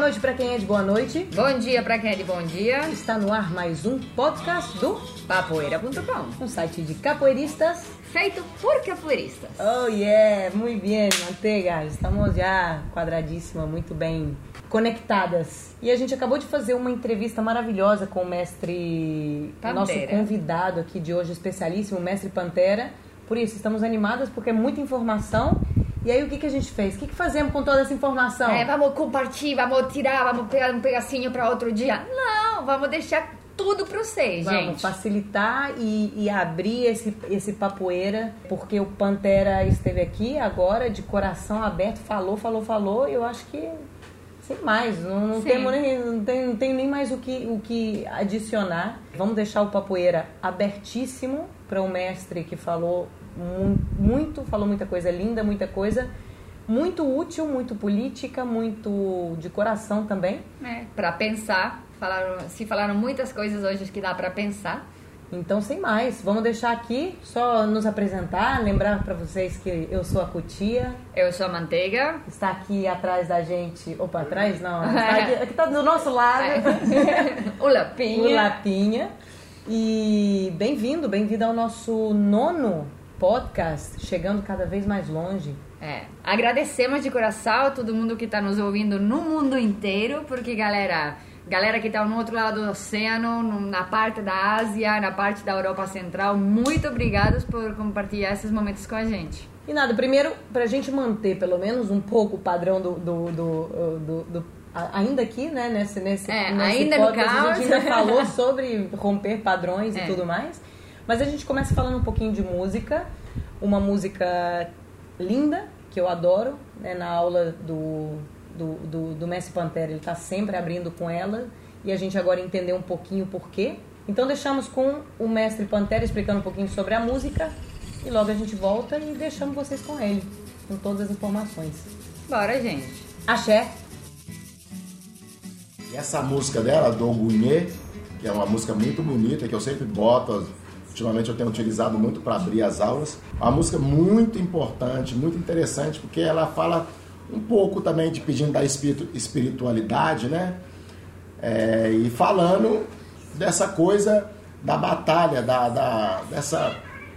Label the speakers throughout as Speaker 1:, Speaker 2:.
Speaker 1: Noite para quem é de boa noite.
Speaker 2: Bom dia para quem é de bom dia.
Speaker 1: Está no ar mais um podcast do
Speaker 2: Papoeira.com,
Speaker 1: um site de capoeiristas
Speaker 2: feito por capoeiristas.
Speaker 1: Oh yeah, muito bem, manteiga. Estamos já quadradíssima, muito bem conectadas. E a gente acabou de fazer uma entrevista maravilhosa com o mestre,
Speaker 2: Pantera.
Speaker 1: nosso convidado aqui de hoje, especialíssimo, o mestre Pantera. Por isso, estamos animadas porque é muita informação. E aí, o que, que a gente fez? O que, que fazemos com toda essa informação?
Speaker 2: É, vamos compartilhar, vamos tirar, vamos pegar um pedacinho para outro dia. Não, vamos deixar tudo para vocês,
Speaker 1: Vamos
Speaker 2: gente.
Speaker 1: facilitar e, e abrir esse, esse papoeira, porque o Pantera esteve aqui agora, de coração aberto, falou, falou, falou, e eu acho que sem mais, não, não, temos nem, não, tem, não tem nem mais o que, o que adicionar. Vamos deixar o papoeira abertíssimo para o mestre que falou muito, falou muita coisa linda, muita coisa muito útil, muito política, muito de coração também.
Speaker 2: É, para pensar, falaram, se falaram muitas coisas hoje que dá para pensar.
Speaker 1: Então, sem mais, vamos deixar aqui, só nos apresentar, lembrar para vocês que eu sou a Cutia,
Speaker 2: Eu sou a Manteiga.
Speaker 1: está aqui atrás da gente, opa, atrás não, está aqui, aqui tá do nosso lado,
Speaker 2: o Lapinha.
Speaker 1: o Lapinha, e bem-vindo, bem-vindo ao nosso nono podcast, chegando cada vez mais longe.
Speaker 2: É, agradecemos de coração a todo mundo que está nos ouvindo no mundo inteiro, porque galera, galera que está no outro lado do oceano, no- na parte da Ásia, na parte da Europa Central, muito obrigados por compartilhar esses momentos com a gente.
Speaker 1: E nada, primeiro, pra gente manter pelo menos um pouco o padrão do. do, do, do- do- a- ainda aqui, né, nesse, nesse,
Speaker 2: É,
Speaker 1: nesse
Speaker 2: ainda no
Speaker 1: podcast, a
Speaker 2: caos.
Speaker 1: gente ainda falou sobre romper padrões
Speaker 2: É.
Speaker 1: e tudo mais. Mas a gente começa falando um pouquinho de música. Uma música linda, que eu adoro, né, na aula do, do, do, do Messi Pantera, ele tá sempre abrindo com ela. E a gente agora entendeu um pouquinho o porquê. Então deixamos com o mestre Pantera explicando um pouquinho sobre a música e logo a gente volta e deixamos vocês com ele, com todas as informações.
Speaker 2: Bora, gente.
Speaker 1: Axé,
Speaker 3: E essa música dela, do Gunhê, que é uma música muito bonita, que eu sempre boto, ultimamente eu tenho utilizado muito para abrir as aulas. Uma música muito importante, muito interessante, porque ela fala um pouco também de pedindo da espiritu- espiritualidade, né? É, e falando dessa coisa da batalha, da, da- dessa,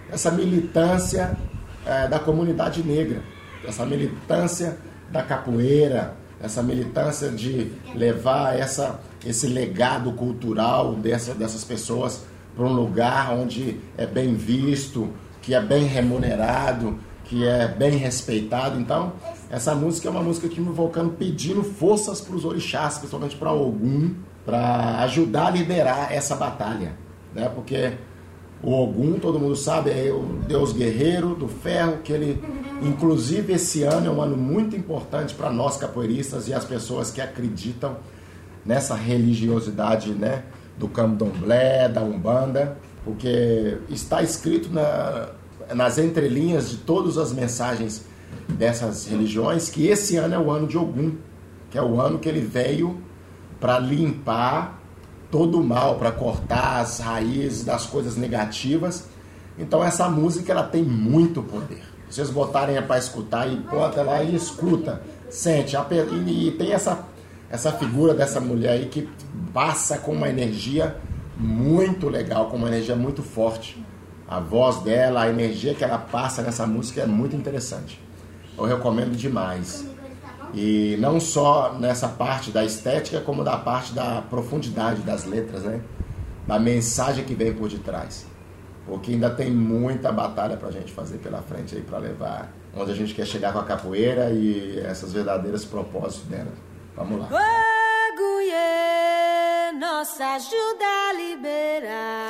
Speaker 3: dessa militância é, da comunidade negra, dessa militância da capoeira, essa militância de levar essa, esse legado cultural dessa, dessas pessoas para um lugar onde é bem visto, que é bem remunerado, que é bem respeitado. Então, essa música é uma música que me invocando, pedindo forças para os orixás, principalmente para Ogum, para ajudar a liderar essa batalha, né? Porque o Ogum, todo mundo sabe, é o deus guerreiro do ferro, que ele, inclusive esse ano é um ano muito importante para nós capoeiristas e as pessoas que acreditam nessa religiosidade, né, do candomblé, da umbanda, porque está escrito na, nas entrelinhas de todas as mensagens dessas religiões que esse ano é o ano de Ogum, que é o ano que ele veio para limpar todo o mal, para cortar as raízes das coisas negativas. Então essa música ela tem muito poder. Vocês botarem para escutar e bota lá e escuta, sente. E tem essa, essa figura dessa mulher aí que passa com uma energia muito legal, com uma energia muito forte. A voz dela, a energia que ela passa nessa música é muito interessante. Eu recomendo demais. E não só nessa parte da estética, como da parte da profundidade das letras, né? Da mensagem que vem por detrás. Porque ainda tem muita batalha pra gente fazer pela frente aí para levar onde a gente quer chegar com a capoeira e essas verdadeiras propósitos dela. Vamos lá.
Speaker 4: Ogunhê, nossa ajuda a liberar.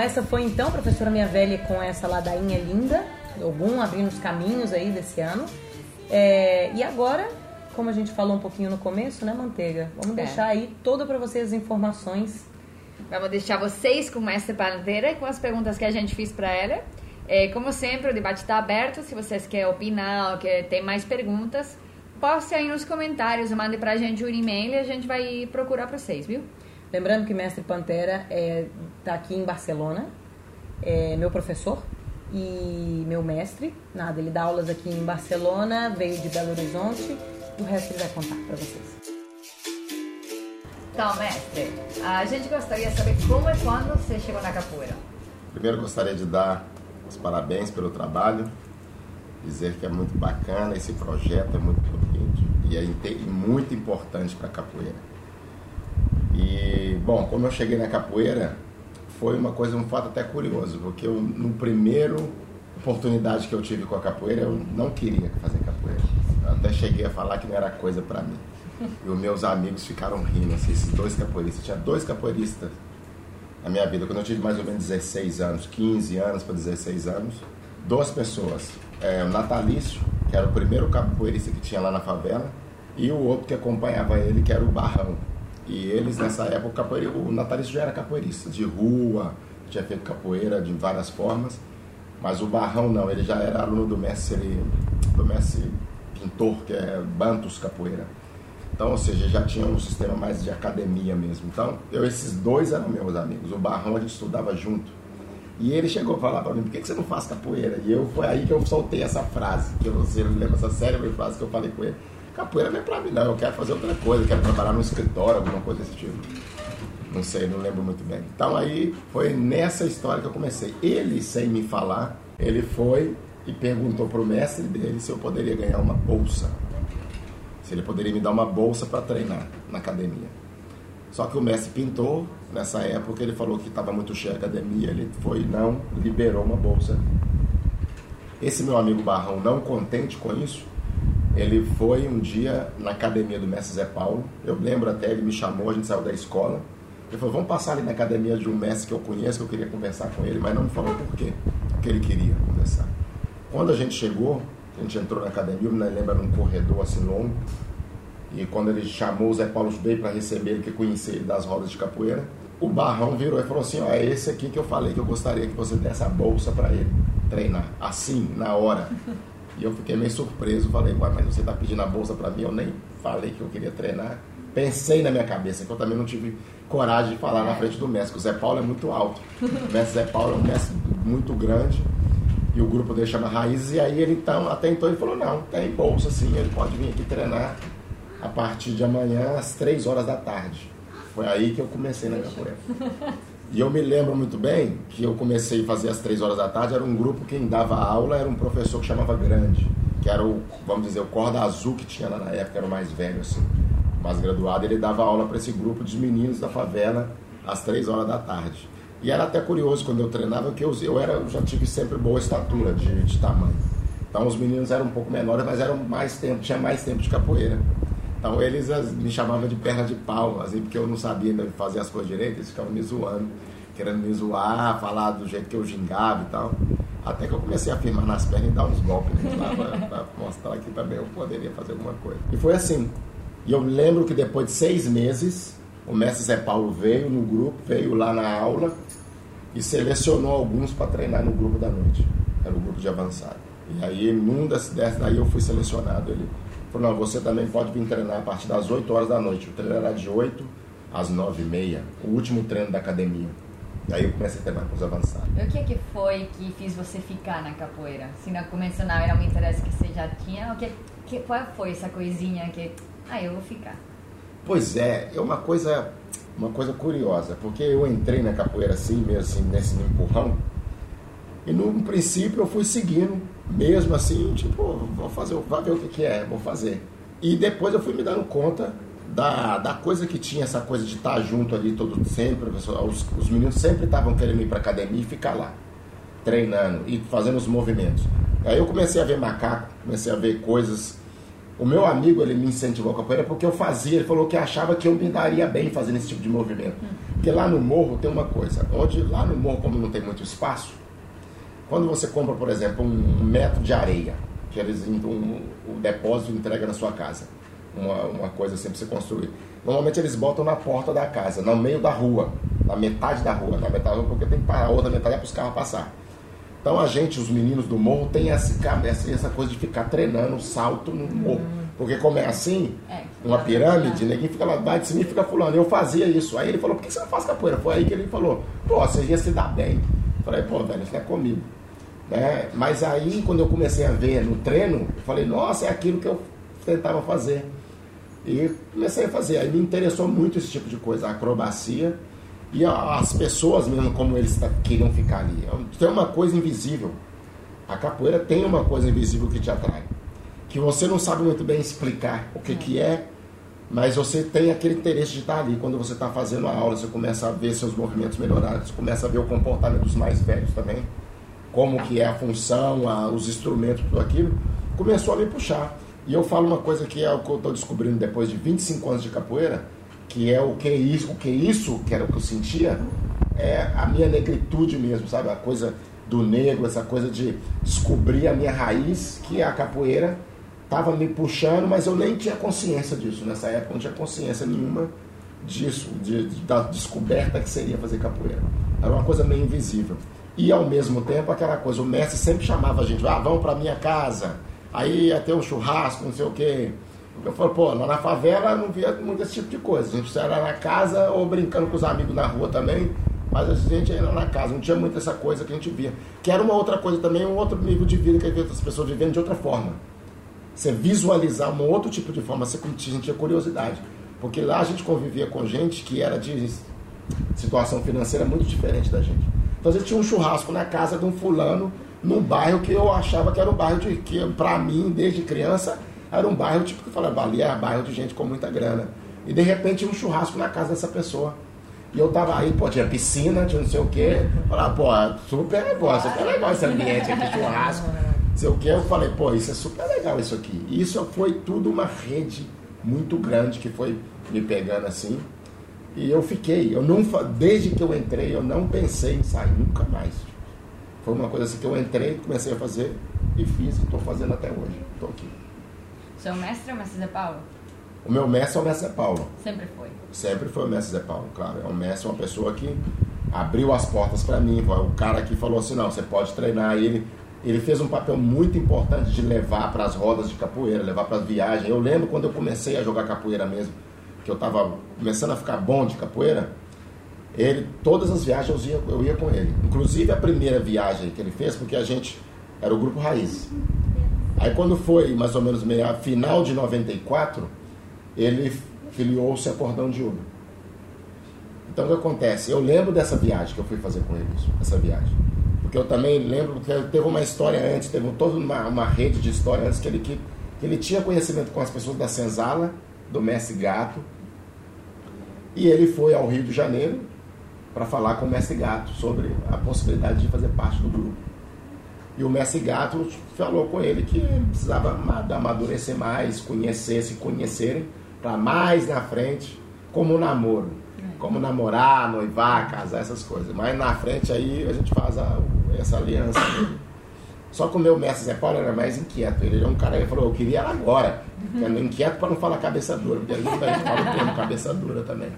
Speaker 1: Bom, essa foi então, professora Minha Velha, com essa ladainha linda, algum abrindo os caminhos aí desse ano. É, e agora, como a gente falou um pouquinho no começo, né, Manteiga? Vamos
Speaker 2: É.
Speaker 1: deixar aí toda para vocês as informações.
Speaker 2: Vamos deixar vocês com o Mestre Panteira e com as perguntas que a gente fez para ela. É, como sempre, o debate está aberto. Se vocês querem opinar ou querem ter mais perguntas, poste aí nos comentários, mande pra gente um e-mail e a gente vai procurar para vocês, viu?
Speaker 1: Lembrando que Mestre Pantera é, tá aqui em Barcelona, é meu professor e meu mestre. Nada, ele dá aulas aqui em Barcelona, veio de Belo Horizonte, o resto ele vai contar para vocês.
Speaker 2: Então, mestre, a gente gostaria de saber como e quando você chegou na capoeira.
Speaker 3: Primeiro gostaria de dar os parabéns pelo trabalho, dizer que é muito bacana esse projeto, é muito bonito e é muito importante para a capoeira. E, bom, como eu cheguei na capoeira, foi uma coisa, um fato até curioso, porque eu, no primeiro oportunidade que eu tive com a capoeira, eu não queria fazer capoeira. Eu até cheguei a falar que não era coisa para mim. E os meus amigos ficaram rindo, assim, esses dois capoeiristas. Tinha dois capoeiristas na minha vida, quando eu tive mais ou menos 16 anos, 15 anos para 16 anos, duas pessoas. É, o Natalício, que era o primeiro capoeirista que tinha lá na favela, e o outro que acompanhava ele, que era o Barrão. E eles, nessa época, o Natalício já era capoeirista, de rua, tinha feito capoeira de várias formas, mas o Barrão não, ele já era aluno do mestre, do mestre pintor, que é Bantus Capoeira. Então, ou seja, já tinha um sistema mais de academia mesmo. Então, eu, esses dois eram meus amigos. O Barrão a gente estudava junto. E ele chegou a falar para mim, por que, você não faz capoeira? E eu, foi aí que eu soltei essa frase, que você lembra essa célebre frase que eu falei com ele. Capoeira não é pra mim não, eu quero fazer outra coisa, quero trabalhar no escritório, alguma coisa desse tipo. Não sei, não lembro muito bem. Então aí foi nessa história que eu comecei. Ele, sem me falar, ele foi e perguntou pro mestre dele se eu poderia ganhar uma bolsa se ele poderia me dar uma bolsa para treinar na academia. Só que o mestre pintou, nessa época, ele falou que estava muito cheia a academia, ele foi não liberou uma bolsa. Esse meu amigo Barrão, não contente com isso, ele foi um dia na academia do mestre Zé Paulo. Eu lembro até, ele me chamou, a gente saiu da escola. Ele falou, vamos passar ali na academia de um mestre que eu conheço, que eu queria conversar com ele, mas não me falou por quê, que ele queria conversar. Quando a gente chegou, a gente entrou na academia, eu me lembro num corredor assim longo, e quando ele chamou o Zé Paulo veio para receber ele, que conhecia ele das rodas de capoeira, o Barrão virou e falou assim: ó, é esse aqui que eu falei que eu gostaria que você desse a bolsa para ele treinar, assim, na hora. E eu fiquei meio surpreso, falei: ué, mas você tá pedindo a bolsa para mim? Eu nem falei que eu queria treinar. Pensei na minha cabeça, que eu também não tive coragem de falar na frente do mestre, que o Zé Paulo é muito alto. O mestre Zé Paulo é um mestre muito grande e o grupo dele chama Raízes, e aí ele então, até então ele falou, não, tem bolsa sim, ele pode vir aqui treinar a partir de amanhã às três horas da tarde. Foi aí que eu comecei na capoeira. E eu me lembro muito bem que eu comecei a fazer às três horas da tarde, era um grupo, quem dava aula era um professor que chamava Grande, que era o, vamos dizer, o corda azul que tinha lá na época, era o mais velho assim, mais graduado, ele dava aula para esse grupo de meninos da favela às três horas da tarde. E era até curioso quando eu treinava, que eu, eu, era, eu já tive sempre boa estatura de, de tamanho. Então os meninos eram um pouco menores, mas eram mais tempo, tinha mais tempo de capoeira. Então eles me chamavam de perna de pau, assim, porque eu não sabia fazer as coisas direito, eles ficavam me zoando, querendo me zoar, falar do jeito que eu gingava e tal. Até que eu comecei a firmar nas pernas e dar uns golpes né, pra mostrar que também eu poderia fazer alguma coisa. E foi assim. E eu lembro que depois de seis meses, o mestre Zé Paulo veio no grupo, veio lá na aula e selecionou alguns para treinar no grupo da noite. Era o grupo de avançado. E aí, num dessas dessas daí, eu fui selecionado. Ele falou: Não, você também pode vir treinar a partir das 8 horas da noite. O treino era de 8 às 9 e meia, o último treino da academia. E aí eu comecei a treinar com os avançados.
Speaker 2: E o que que foi que fez você ficar na capoeira? Se começo não era um interesse que você já tinha, o que, que qual foi essa coisinha que, ah, eu vou ficar?
Speaker 3: Pois é, é uma coisa, uma coisa curiosa, porque eu entrei na capoeira assim, meio assim, nesse empurrão, e no princípio eu fui seguindo, mesmo assim, tipo, vou fazer, vou ver o que, que é, vou fazer. E depois eu fui me dando conta da, da coisa que tinha, essa coisa de estar junto ali todo sempre, os, os meninos sempre estavam querendo ir para academia e ficar lá, treinando e fazendo os movimentos. Aí eu comecei a ver macaco, comecei a ver coisas O meu amigo, ele me incentivou a capoeira porque eu fazia, ele falou que achava que eu me daria bem fazendo esse tipo de movimento. Porque lá no morro tem uma coisa, onde lá no morro, como não tem muito espaço, quando você compra, por exemplo, um metro de areia, que eles um, o depósito entrega na sua casa, uma, uma coisa assim para você construir. Normalmente eles botam na porta da casa, no meio da rua, na metade da rua, na metade da rua, porque tem que parar, a outra metade é para os carros passar. Então a gente, os meninos do morro, tem essa, essa coisa de ficar treinando salto no morro. Porque como é assim,
Speaker 2: É.
Speaker 3: uma pirâmide, ninguém fica lá embaixo de cima e fica fulano. Eu fazia isso. Aí ele falou, por que você não faz capoeira? Foi aí que ele falou, pô, você ia se dar bem. Eu falei, pô, velho, isso não é comigo. Né? Mas aí, quando eu comecei a ver no treino, eu falei, nossa, é aquilo que eu tentava fazer. E comecei a fazer. Aí me interessou muito esse tipo de coisa, a acrobacia. E as pessoas mesmo, como eles tá- queriam ficar ali. Tem uma coisa invisível. A capoeira tem uma coisa invisível que te atrai. Que você não sabe muito bem explicar o que, que é, mas você tem aquele interesse de estar ali. Quando você está fazendo a aula, você começa a ver seus movimentos melhorados, você começa a ver o comportamento dos mais velhos também, como que é a função, a- os instrumentos, tudo aquilo. Começou a me puxar. E eu falo uma coisa que é o que eu estou descobrindo depois de 25 anos de capoeira, que é o que isso, o que isso, que era o que eu sentia, é a minha negritude mesmo, sabe? A coisa do negro, essa coisa de descobrir a minha raiz, que é a capoeira, estava me puxando, mas eu nem tinha consciência disso. Nessa época eu não tinha consciência nenhuma disso, de, de- da descoberta que seria fazer capoeira. Era uma coisa meio invisível. E ao mesmo tempo aquela coisa, o mestre sempre chamava a gente, ah, vamos para minha casa, aí ia ter um churrasco, não sei o quê. Eu falei, pô, lá na favela não via muito esse tipo de coisa. A gente era na casa ou brincando com os amigos na rua também, mas a gente era na casa, não tinha muito essa coisa que a gente via. Que era uma outra coisa também, um outro nível de vida que outras pessoas vivendo de outra forma. Você visualizar um outro tipo de forma, você sentia curiosidade. Porque lá a gente convivia com gente que era de situação financeira muito diferente da gente. Então a gente tinha um churrasco na casa de um fulano, num bairro que eu achava que era um bairro de que, pra mim, desde criança, era um bairro tipo que falava, ali era bairro de gente com muita grana. E de repente um churrasco na casa dessa pessoa. E eu tava aí, pô, tinha piscina, tinha não sei o quê. Falava, pô, super legal, super legal esse ambiente aqui, churrasco. Não sei o quê. Eu falei, pô, isso é super legal isso aqui. E isso foi tudo uma rede muito grande que foi me pegando assim. E eu fiquei, eu não, desde que eu entrei, eu não pensei em sair nunca mais. Foi uma coisa assim que eu entrei, comecei a fazer e fiz e estou fazendo até hoje. Estou aqui.
Speaker 2: Seu mestre é o mestre Zé Paulo?
Speaker 3: O meu mestre é o mestre Zé Paulo.
Speaker 2: Sempre foi.
Speaker 3: Sempre foi o mestre Zé Paulo, claro. É um mestre, uma pessoa que abriu as portas para mim. O cara que falou assim: não, você pode treinar. E ele, ele fez um papel muito importante de levar para as rodas de capoeira, levar para as viagens. Eu lembro quando eu comecei a jogar capoeira mesmo, que eu estava começando a ficar bom de capoeira. Ele, todas as viagens eu ia, eu ia com ele. Inclusive a primeira viagem que ele fez, porque a gente era o grupo Raiz. Aí quando foi mais ou menos meia final de 94, ele filiou-se a Cordão de Ouro. Então o que acontece? Eu lembro dessa viagem que eu fui fazer com ele, isso, essa viagem. Porque eu também lembro que teve uma história antes, teve toda uma, uma rede de história antes que ele, que, que ele tinha conhecimento com as pessoas da Senzala, do Mestre Gato, e ele foi ao Rio de Janeiro para falar com o Mestre Gato sobre a possibilidade de fazer parte do grupo. E o Mestre Gato falou com ele que precisava ama- amadurecer mais, conhecer, se conhecerem, para mais na frente, como um namoro. Como namorar, noivar, casar, essas coisas. Mas na frente aí a gente faz a- essa aliança. Só que o meu mestre Zé Paulo era mais inquieto. Ele era um cara que falou, eu queria ela agora. Era inquieto para não falar cabeça dura, porque a gente fala o termo cabeça dura também.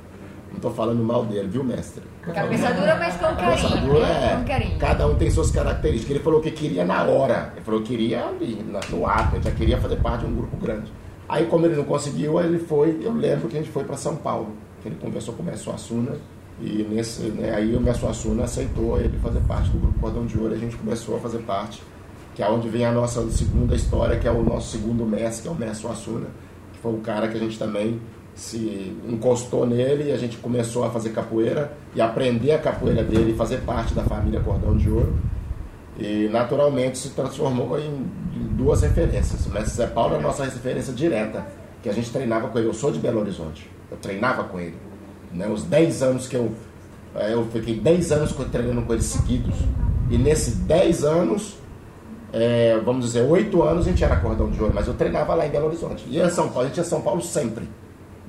Speaker 3: Não estou falando mal dele, viu, mestre?
Speaker 2: Cabeça dura, mas com
Speaker 3: Cabeça
Speaker 2: carinho.
Speaker 3: dura
Speaker 2: né?
Speaker 3: é.
Speaker 2: Com carinho.
Speaker 3: Cada um tem suas características. Ele falou que queria na hora. Ele falou que queria ali, no ato. Ele já queria fazer parte de um grupo grande. Aí, como ele não conseguiu, ele foi. Eu lembro que a gente foi para São Paulo. Que ele conversou com o Mestre Assuna. E nesse, né, aí o Mestre Assuna aceitou ele fazer parte do grupo Cordão de Ouro. A gente começou a fazer parte. Que é onde vem a nossa segunda história, que é o nosso segundo mestre, que é o Mestre Assuna. Que foi o cara que a gente também se encostou nele e a gente começou a fazer capoeira e aprender a capoeira dele fazer parte da família Cordão de Ouro. E naturalmente se transformou em, duas referências. O mestre Zé Paulo é a nossa referência direta, que a gente treinava com ele. Eu sou de Belo Horizonte, eu treinava com ele. Né? Os 10 anos que eu. eh, Eu fiquei 10 anos treinando com ele seguidos. E nesses 10 anos, é, vamos dizer, oito anos a gente era cordão de ouro, mas eu treinava lá em Belo Horizonte. E em São Paulo, a gente ia São Paulo sempre.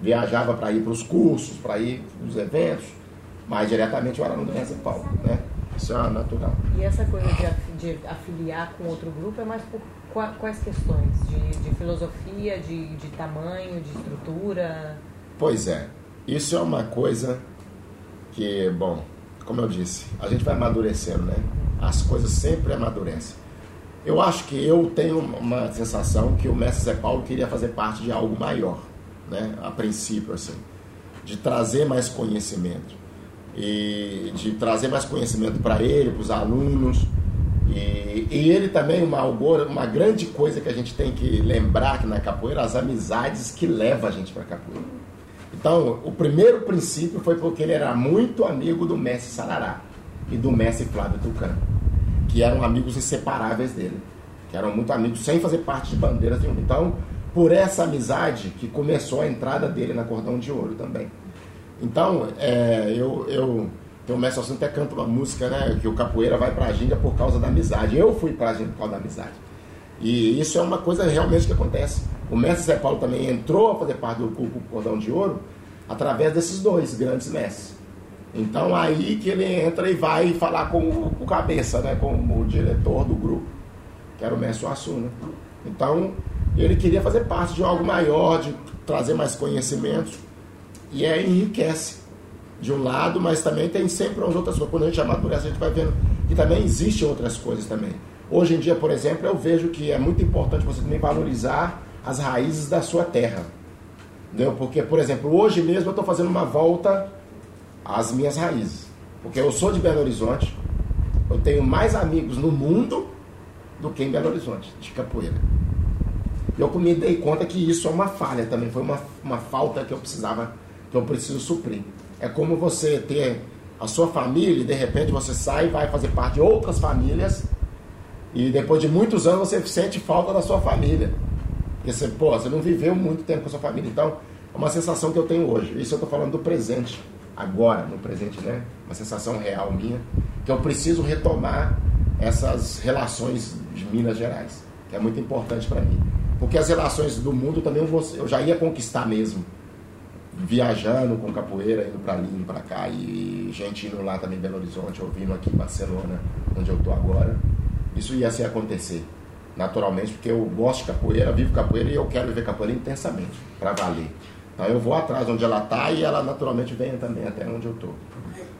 Speaker 3: Viajava para ir para os cursos, para ir para os eventos, mas diretamente eu era no São Paulo, né? Isso é natural.
Speaker 1: E essa coisa de, af- de afiliar com outro grupo é mais por qua- quais questões? De, de filosofia, de, de tamanho, de estrutura?
Speaker 3: Pois é, isso é uma coisa que, bom, como eu disse, a gente vai amadurecendo, né? As coisas sempre amadurecem. Eu acho que eu tenho uma sensação que o mestre Zé Paulo queria fazer parte de algo maior, né? A princípio, assim, de trazer mais conhecimento e de trazer mais conhecimento para ele, para os alunos. E, e ele também, uma, uma grande coisa que a gente tem que lembrar que na capoeira, as amizades que levam a gente para capoeira. Então, o primeiro princípio foi porque ele era muito amigo do mestre Sarará e do mestre Flávio Tucano, que eram amigos inseparáveis dele, que eram muito amigos sem fazer parte de bandeiras nenhuma. Então, por essa amizade que começou a entrada dele na Cordão de Ouro também. Então, é, eu, eu tem o mestre Alcino até canta uma música, né? Que o capoeira vai pra Ginga por causa da amizade. Eu fui pra Ginga por causa da amizade. E isso é uma coisa realmente que acontece. O mestre Zé Paulo também entrou a fazer parte do Cordão de Ouro através desses dois grandes mestres. Então aí que ele entra e vai falar com o, cabeça, né? Com o diretor do grupo, que era o mestre Assuna. Então ele queria fazer parte de algo maior, de trazer mais conhecimentos. E é enriquece de um lado, mas também tem sempre as outras coisas. Quando a gente amadurece, a gente vai vendo que também existem outras coisas também. Hoje em dia, por exemplo, eu vejo que é muito importante você também valorizar as raízes da sua terra. Entendeu? Porque, por exemplo, hoje mesmo eu estou fazendo uma volta às minhas raízes. Porque eu sou de Belo Horizonte, eu tenho mais amigos no mundo do que em Belo Horizonte, de capoeira. E eu me dei conta que isso é uma falha também, foi uma, uma falta que eu precisava, que eu preciso suprir. É como você ter a sua família e de repente você sai e vai fazer parte de outras famílias e depois de muitos anos você sente falta da sua família. Porque você, pô, você não viveu muito tempo com a sua família. Então, é uma sensação que eu tenho hoje. Isso eu estou falando do presente, agora, no presente, né? Uma sensação real minha, que eu preciso retomar essas relações de Minas Gerais, que é muito importante para mim. Porque as relações do mundo também eu, vou- eu já ia conquistar mesmo. Viajando com capoeira, indo para ali, indo para cá, e gente indo lá também em Belo Horizonte, ou vindo aqui em Barcelona, onde eu estou agora. Isso ia se acontecer naturalmente, porque eu gosto de capoeira, vivo capoeira e eu quero viver capoeira intensamente, para valer. Então eu vou atrás onde ela está e ela naturalmente vem também até onde eu estou.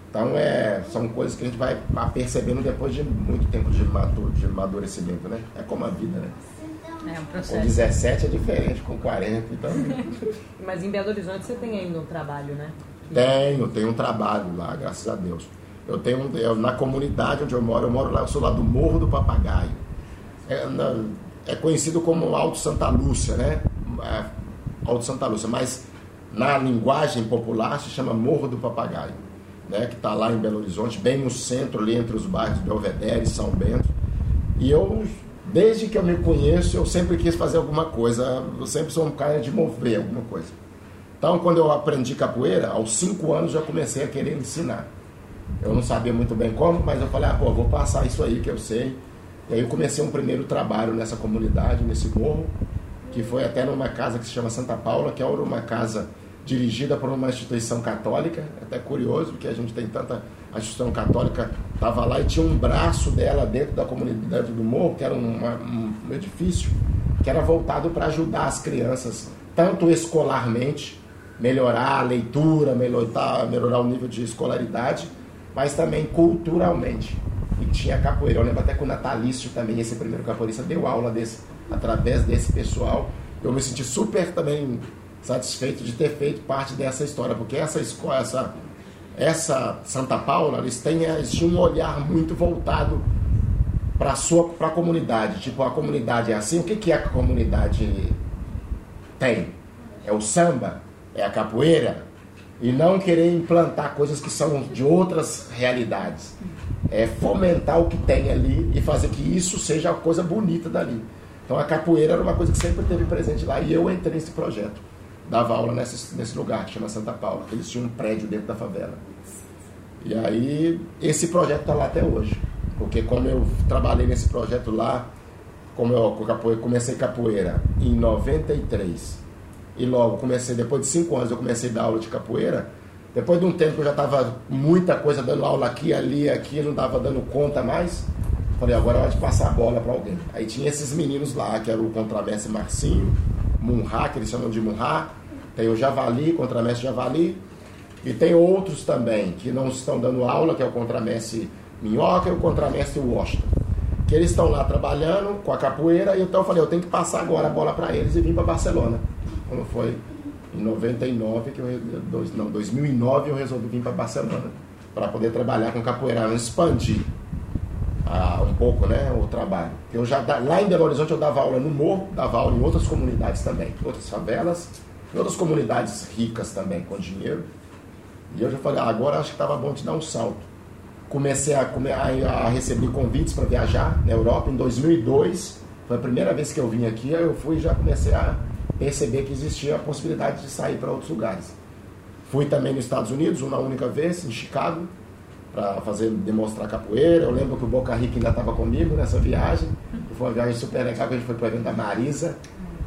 Speaker 3: Então é, são coisas que a gente vai percebendo depois de muito tempo de, matu- de amadurecimento, né? É como a vida, né?
Speaker 2: É um
Speaker 3: Com
Speaker 2: processo.
Speaker 3: 17 é diferente, com 40, então.
Speaker 1: Mas em Belo Horizonte você tem ainda um trabalho, né?
Speaker 3: Tenho, tenho um trabalho lá, graças a Deus. Eu tenho eu, na comunidade onde eu moro, eu moro lá, eu sou lá do Morro do Papagaio. É, na- é conhecido como Alto Santa Lúcia, né? É, Alto Santa Lúcia, mas na linguagem popular se chama Morro do Papagaio, né? Que está lá em Belo Horizonte, bem no centro, ali entre os bairros Belvedere e São Bento. E eu, desde que eu me conheço, eu sempre quis fazer alguma coisa. Eu sempre sou um cara de mover alguma coisa. Então, quando eu aprendi capoeira, aos cinco anos já comecei a querer ensinar. Eu não sabia muito bem como, mas eu falei, ah, pô, vou passar isso aí que eu sei. E aí eu comecei um primeiro trabalho nessa comunidade, nesse morro, que foi até numa casa que se chama Santa Paula, que é uma casa dirigida por uma instituição católica. É até curioso, porque a gente tem tanta a instituição católica estava lá e tinha um braço dela dentro da comunidade do morro, que era um, edifício, que era voltado para ajudar as crianças, tanto escolarmente, melhorar a leitura, melhorar, melhorar o nível de escolaridade, mas também culturalmente. E tinha capoeira. Eu lembro até que o Natalício também, esse primeiro capoeirista, deu aula desse, através desse pessoal. Eu me senti super também satisfeito de ter feito parte dessa história, porque essa escola, essa, essa Santa Paula, eles, têm, eles um olhar muito voltado para sua para a comunidade. Tipo, a comunidade é assim, o que, que a comunidade tem? É o samba? É a capoeira? E não querer implantar coisas que são de outras realidades. É fomentar o que tem ali e fazer que isso seja a coisa bonita dali. Então a capoeira era uma coisa que sempre teve presente lá e eu entrei nesse projeto. Dava aula nesse, nesse lugar que chama Santa Paula. Eles tinham um prédio dentro da favela. E aí esse projeto está lá até hoje. Porque como eu trabalhei nesse projeto lá, como eu comecei capoeira em 93 e logo comecei, depois de cinco anos eu comecei a dar aula de capoeira, depois de um tempo eu já estava muita coisa dando aula aqui, ali, aqui, não estava dando conta mais, falei, agora é hora de passar a bola para alguém. Aí tinha esses meninos lá, que era o contramestre Marcinho, Munhá, que eles chamam de Munhá, tem o Javali, contramestre Javali, e tem outros também que não estão dando aula, que é o contramestre Minhoca e o contramestre Washington. Que eles estão lá trabalhando com a capoeira, e então eu falei, eu tenho que passar agora a bola para eles e vim para Barcelona. Quando foi em 99 que eu não, 2009 eu resolvi vir para Barcelona para poder trabalhar com capoeira, expandir ah, um pouco, né, o trabalho. Eu já lá em Belo Horizonte eu dava aula no morro, dava aula em outras comunidades também, outras favelas, em outras comunidades ricas também com dinheiro. E eu já falei, ah, agora acho que estava bom de dar um salto. Comecei a, a, a receber convites para viajar na Europa em 2002. Foi a primeira vez que eu vim aqui, eu fui já comecei a perceber que existia a possibilidade de sair para outros lugares. Fui também nos Estados Unidos, uma única vez, em Chicago, para fazer demonstrar capoeira. Eu lembro que o Boca Rica ainda estava comigo nessa viagem. Foi uma viagem super legal, que a gente foi para o evento da Marisa,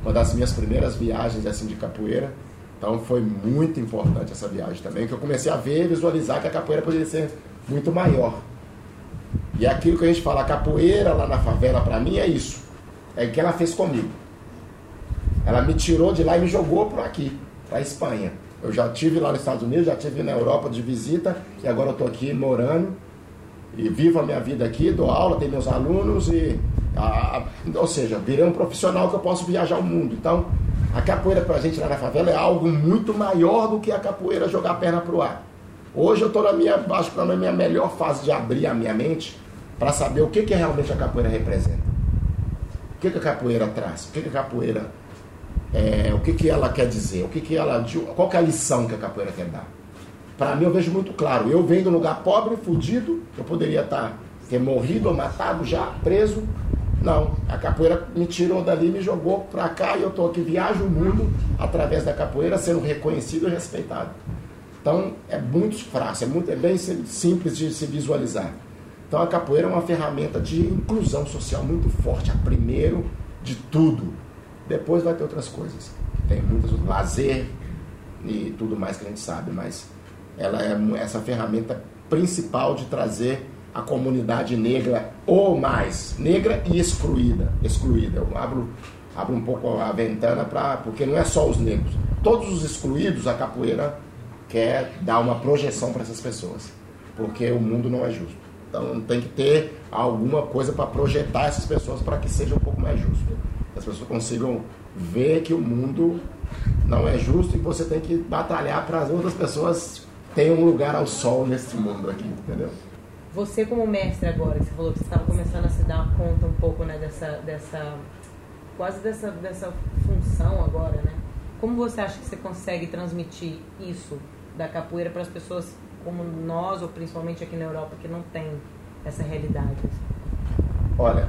Speaker 3: uma das minhas primeiras viagens assim de capoeira. Então foi muito importante essa viagem também, que eu comecei a ver, visualizar que a capoeira poderia ser muito maior. E é aquilo que a gente fala, a capoeira lá na favela, para mim, é isso. É o que ela fez comigo. Ela me tirou de lá e me jogou para aqui, para Espanha. Eu já tive lá nos Estados Unidos, já tive na Europa de visita e agora eu estou aqui morando e vivo a minha vida aqui, dou aula, tenho meus alunos e, a, a, ou seja, virei um profissional que eu posso viajar o mundo. Então, a capoeira para a gente lá na favela é algo muito maior do que a capoeira jogar a perna para o ar. Hoje eu estou na minha, acho que na minha melhor fase de abrir a minha mente para saber o que, que realmente a capoeira representa. O que, que a capoeira traz? O que, que a capoeira é, o que, que ela quer dizer, o que, que ela, qual que é a lição que a capoeira quer dar. Para mim eu vejo muito claro, eu venho de um lugar pobre, fudido, eu poderia estar tá, ter morrido ou matado já, preso. Não, a capoeira me tirou dali, me jogou para cá e eu estou aqui, viajo o mundo através da capoeira, sendo reconhecido e respeitado. Então é muito fácil, é, muito, é bem simples de se visualizar. Então a capoeira é uma ferramenta de inclusão social muito forte, a primeiro de tudo depois vai ter outras coisas. Tem muitas lazer e tudo mais que a gente sabe, mas ela é essa ferramenta principal de trazer a comunidade negra ou mais negra e excluída, excluída. Eu abro abro um pouco a ventana para porque não é só os negros. Todos os excluídos a capoeira quer dar uma projeção para essas pessoas, porque o mundo não é justo. Então tem que ter alguma coisa para projetar essas pessoas para que seja um pouco mais justo as pessoas consigam ver que o mundo não é justo e você tem que batalhar para as outras pessoas tenham um lugar ao sol nesse mundo aqui, entendeu?
Speaker 1: Você como mestre agora, você falou que você estava começando a se dar conta um pouco, né, dessa, dessa quase dessa, dessa função agora, né? Como você acha que você consegue transmitir isso da capoeira para as pessoas como nós, ou principalmente aqui na Europa, que não tem essa realidade?
Speaker 3: Olha,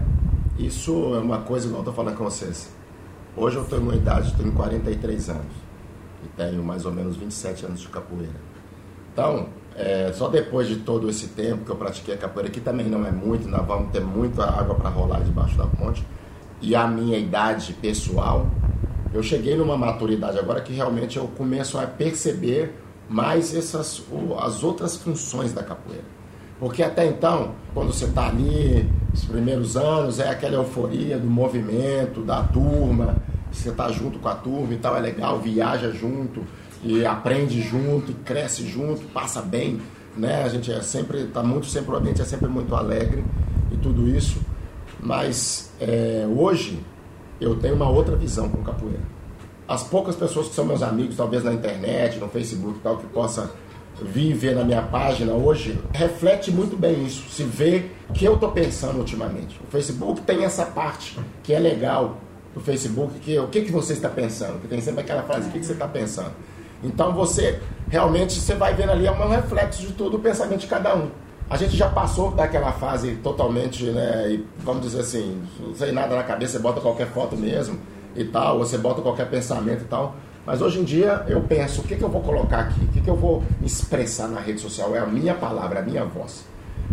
Speaker 3: isso é uma coisa que eu estou falando com vocês. Hoje eu tenho uma idade, tenho 43 anos e tenho mais ou menos 27 anos de capoeira. Então, é, só depois de todo esse tempo que eu pratiquei a capoeira, que também não é muito, nós vamos ter muita água para rolar debaixo da ponte, e a minha idade pessoal, eu cheguei numa maturidade agora que realmente eu começo a perceber mais essas, as outras funções da capoeira. Porque até então, quando você está ali, os primeiros anos, é aquela euforia do movimento, da turma, você está junto com a turma e tal, é legal, viaja junto, e aprende junto, e cresce junto, passa bem, né? A gente é sempre, está muito sempre, o ambiente é sempre muito alegre e tudo isso. Mas é, hoje eu tenho uma outra visão com capoeira. As poucas pessoas que são meus amigos, talvez na internet, no Facebook e tal, que possa vi ver na minha página hoje, reflete muito bem isso. Se vê que eu estou pensando ultimamente. O Facebook tem essa parte que é legal do Facebook, que o que, que você está pensando? Que tem sempre aquela frase, o que, que você está pensando? Então você realmente você vai vendo ali é um reflexo de todo o pensamento de cada um. A gente já passou daquela fase totalmente, né, e vamos dizer assim, sei nada na cabeça, você bota qualquer foto mesmo e tal, ou você bota qualquer pensamento e tal. Mas hoje em dia eu penso, o que, que eu vou colocar aqui? O que, que eu vou expressar na rede social? É a minha palavra, a minha voz.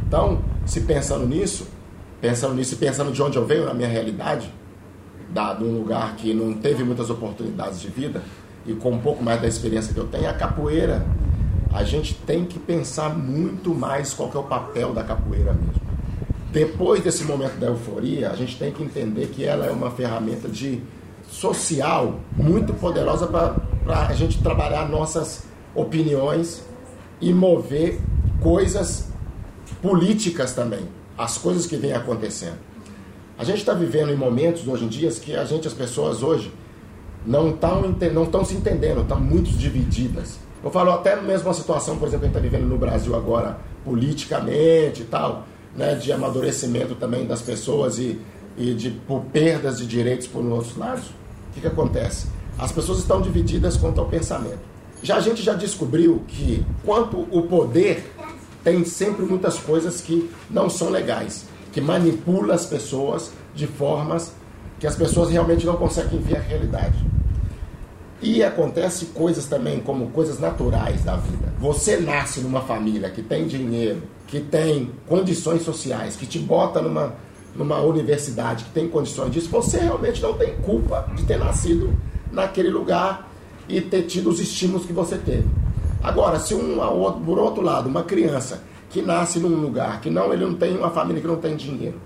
Speaker 3: Então, se pensando nisso, pensando nisso e pensando de onde eu venho, na minha realidade, dado um lugar que não teve muitas oportunidades de vida e com um pouco mais da experiência que eu tenho, a capoeira, a gente tem que pensar muito mais qual é o papel da capoeira mesmo. Depois desse momento da euforia, a gente tem que entender que ela é uma ferramenta de social muito poderosa para a gente trabalhar nossas opiniões e mover coisas políticas também, as coisas que vêm acontecendo. A gente está vivendo em momentos hoje em dia que a gente, as pessoas hoje, não estão não tão se entendendo, estão muito divididas. Eu falo até mesmo uma situação, por exemplo, que a gente está vivendo no Brasil agora, politicamente e tal, né, de amadurecimento também das pessoas e, e de por perdas de direitos por outros lados. O que, que acontece? As pessoas estão divididas quanto ao pensamento. Já a gente já descobriu que quanto o poder tem sempre muitas coisas que não são legais que manipula as pessoas de formas que as pessoas realmente não conseguem ver a realidade. E acontece coisas também como coisas naturais da vida. Você nasce numa família que tem dinheiro, que tem condições sociais, que te bota numa, numa universidade que tem condições disso, você realmente não tem culpa de ter nascido naquele lugar e ter tido os estímulos que você teve. Agora, se um, por outro lado, uma criança que nasce num lugar que não, ele não tem uma família que não tem dinheiro,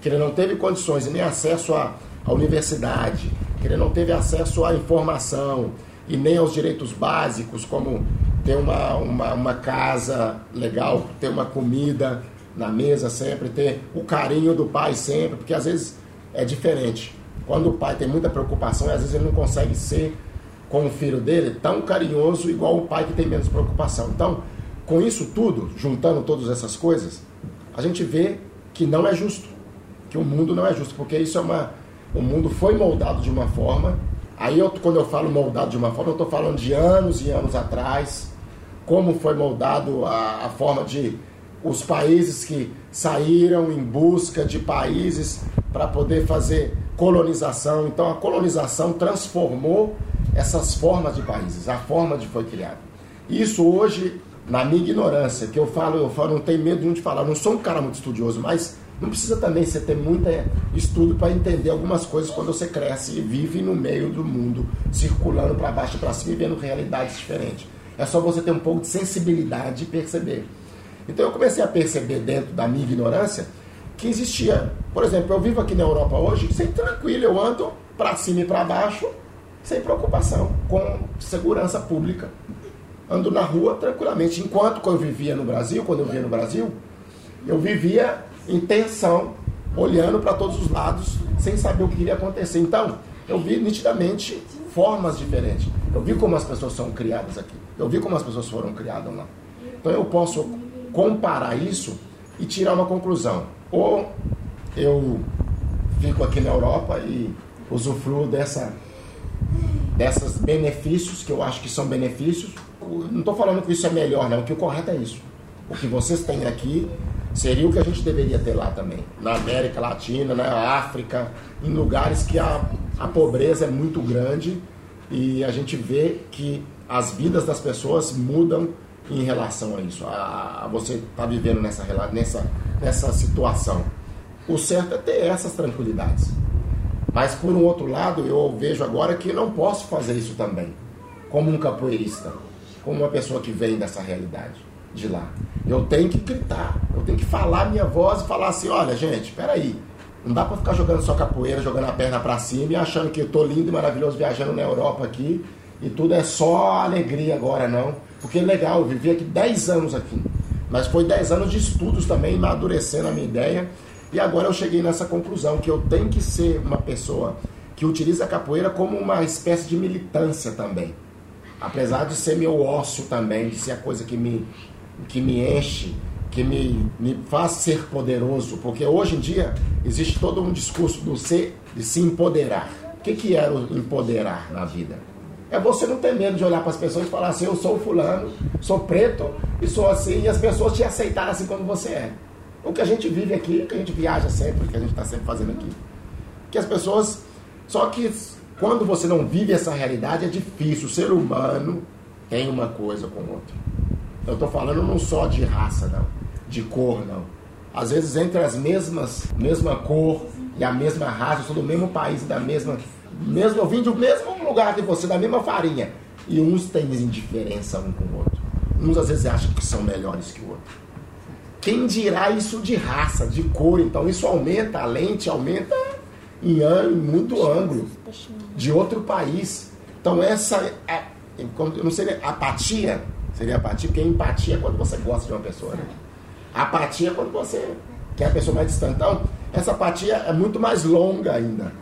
Speaker 3: que ele não teve condições e nem acesso à, à universidade, que ele não teve acesso à informação e nem aos direitos básicos, como ter uma, uma, uma casa legal, ter uma comida na mesa sempre, ter o carinho do pai sempre, porque às vezes é diferente. Quando o pai tem muita preocupação, às vezes ele não consegue ser com o filho dele tão carinhoso igual o pai que tem menos preocupação. Então, com isso tudo, juntando todas essas coisas, a gente vê que não é justo, que o mundo não é justo, porque isso é uma, o mundo foi moldado de uma forma. Aí eu, quando eu falo moldado de uma forma, eu estou falando de anos e anos atrás, como foi moldado a, a forma de os países que saíram em busca de países para poder fazer colonização. Então a colonização transformou essas formas de países, a forma de foi criada. Isso hoje na minha ignorância, que eu falo, eu falo, não tenho medo de falar, não sou um cara muito estudioso, mas não precisa também você ter muito estudo para entender algumas coisas quando você cresce e vive no meio do mundo, circulando para baixo e para cima e vendo realidades diferentes. É só você ter um pouco de sensibilidade e perceber. Então eu comecei a perceber dentro da minha ignorância que existia, por exemplo, eu vivo aqui na Europa hoje, sem tranquilo, eu ando para cima e para baixo, sem preocupação, com segurança pública ando na rua tranquilamente. Enquanto quando eu vivia no Brasil, quando eu vivia no Brasil, eu vivia em tensão, olhando para todos os lados, sem saber o que iria acontecer. Então, eu vi nitidamente formas diferentes. Eu vi como as pessoas são criadas aqui. Eu vi como as pessoas foram criadas lá. Então, eu posso comparar isso e tirar uma conclusão. Ou eu fico aqui na Europa e usufruo dessa, desses benefícios, que eu acho que são benefícios, não estou falando que isso é melhor, não, que o correto é isso. O que vocês têm aqui seria o que a gente deveria ter lá também. Na América Latina, na África, em lugares que a, a pobreza é muito grande e a gente vê que as vidas das pessoas mudam em relação a isso. A, a você está vivendo nessa, nessa, nessa situação. O certo é ter essas tranquilidades. Mas por um outro lado, eu vejo agora que não posso fazer isso também, como um capoeirista como uma pessoa que vem dessa realidade de lá. Eu tenho que gritar, eu tenho que falar minha voz e falar assim, olha gente, espera aí, não dá para ficar jogando só capoeira, jogando a perna para cima e achando que eu tô lindo e maravilhoso viajando na Europa aqui e tudo é só alegria agora não, porque é legal, eu vivi aqui 10 anos aqui, mas foi 10 anos de estudos também, amadurecendo a minha ideia e agora eu cheguei nessa conclusão que eu tenho que ser uma pessoa que utiliza a capoeira como uma espécie de militância também apesar de ser meu ócio também, de ser a coisa que me, que me enche, que me, me faz ser poderoso, porque hoje em dia existe todo um discurso do ser, de se empoderar. O que, que é o empoderar na vida? É você não ter medo de olhar para as pessoas e falar assim, eu sou fulano, sou preto e sou assim, e as pessoas te aceitarem assim como você é. O que a gente vive aqui, que a gente viaja sempre, o que a gente está sempre fazendo aqui. Que as pessoas. Só que quando você não vive essa realidade, é difícil. O ser humano tem uma coisa com o outro. Eu estou falando não só de raça, não. De cor, não. às vezes entre as mesmas, mesma cor e a mesma raça, são do mesmo país, da mesma, mesmo eu vim do mesmo lugar que você, da mesma farinha. E uns têm indiferença um com o outro. Uns às vezes acham que são melhores que o outro. Quem dirá isso de raça, de cor? Então isso aumenta, a lente aumenta em ângulo, muito ângulo de outro país. Então essa, é, eu não sei, apatia, seria apatia, porque empatia é quando você gosta de uma pessoa, né? Apatia é quando você quer a pessoa mais distante. Então, essa apatia é muito mais longa ainda.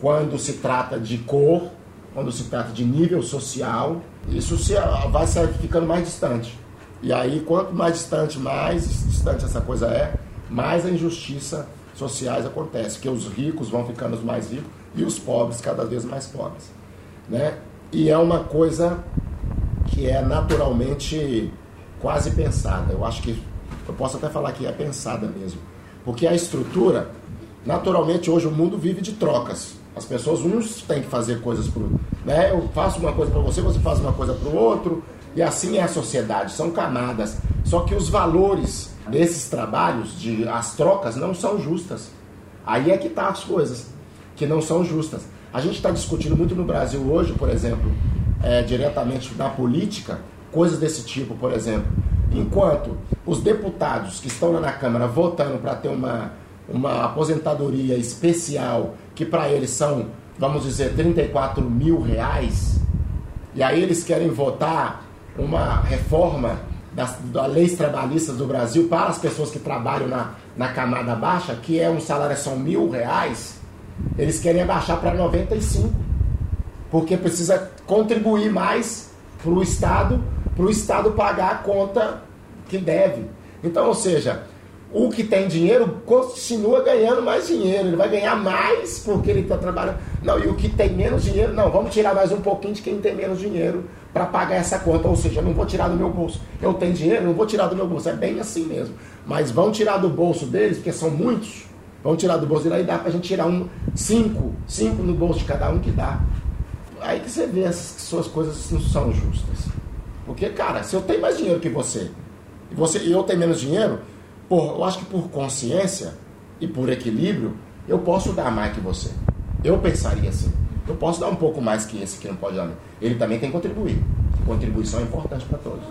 Speaker 3: Quando se trata de cor, quando se trata de nível social, isso se, vai se ficando mais distante. E aí, quanto mais distante, mais distante essa coisa é, mais a injustiça sociais acontece, que os ricos vão ficando os mais ricos e os pobres cada vez mais pobres, né? E é uma coisa que é naturalmente quase pensada. Eu acho que eu posso até falar que é pensada mesmo, porque a estrutura, naturalmente hoje o mundo vive de trocas. As pessoas uns têm que fazer coisas para, né? Eu faço uma coisa para você, você faz uma coisa para o outro e assim é a sociedade, são camadas. Só que os valores desses trabalhos, de as trocas, não são justas. Aí é que tá as coisas, que não são justas. A gente está discutindo muito no Brasil hoje, por exemplo, é, diretamente na política, coisas desse tipo, por exemplo. Enquanto os deputados que estão lá na Câmara votando para ter uma, uma aposentadoria especial, que para eles são, vamos dizer, 34 mil reais, e aí eles querem votar uma reforma das, das leis trabalhistas do Brasil para as pessoas que trabalham na, na camada baixa, que é um salário são mil reais, eles querem abaixar para 95, porque precisa contribuir mais para o Estado, para o Estado pagar a conta que deve. Então, ou seja, o que tem dinheiro continua ganhando mais dinheiro, ele vai ganhar mais porque ele está trabalhando. Não, e o que tem menos dinheiro, não, vamos tirar mais um pouquinho de quem tem menos dinheiro para pagar essa conta. Ou seja, não vou tirar do meu bolso. Eu tenho dinheiro, não vou tirar do meu bolso. É bem assim mesmo. Mas vão tirar do bolso deles, porque são muitos. Vão tirar do bolso deles, aí dá para a gente tirar um, cinco, cinco no bolso de cada um que dá. Aí que você vê essas suas coisas não são justas. Porque, cara, se eu tenho mais dinheiro que você, e você e eu tenho menos dinheiro, por, eu acho que por consciência e por equilíbrio, eu posso dar mais que você. Eu pensaria assim. Eu posso dar um pouco mais que esse que não pode dar. Ele também tem que contribuir. Contribuição é importante para todos.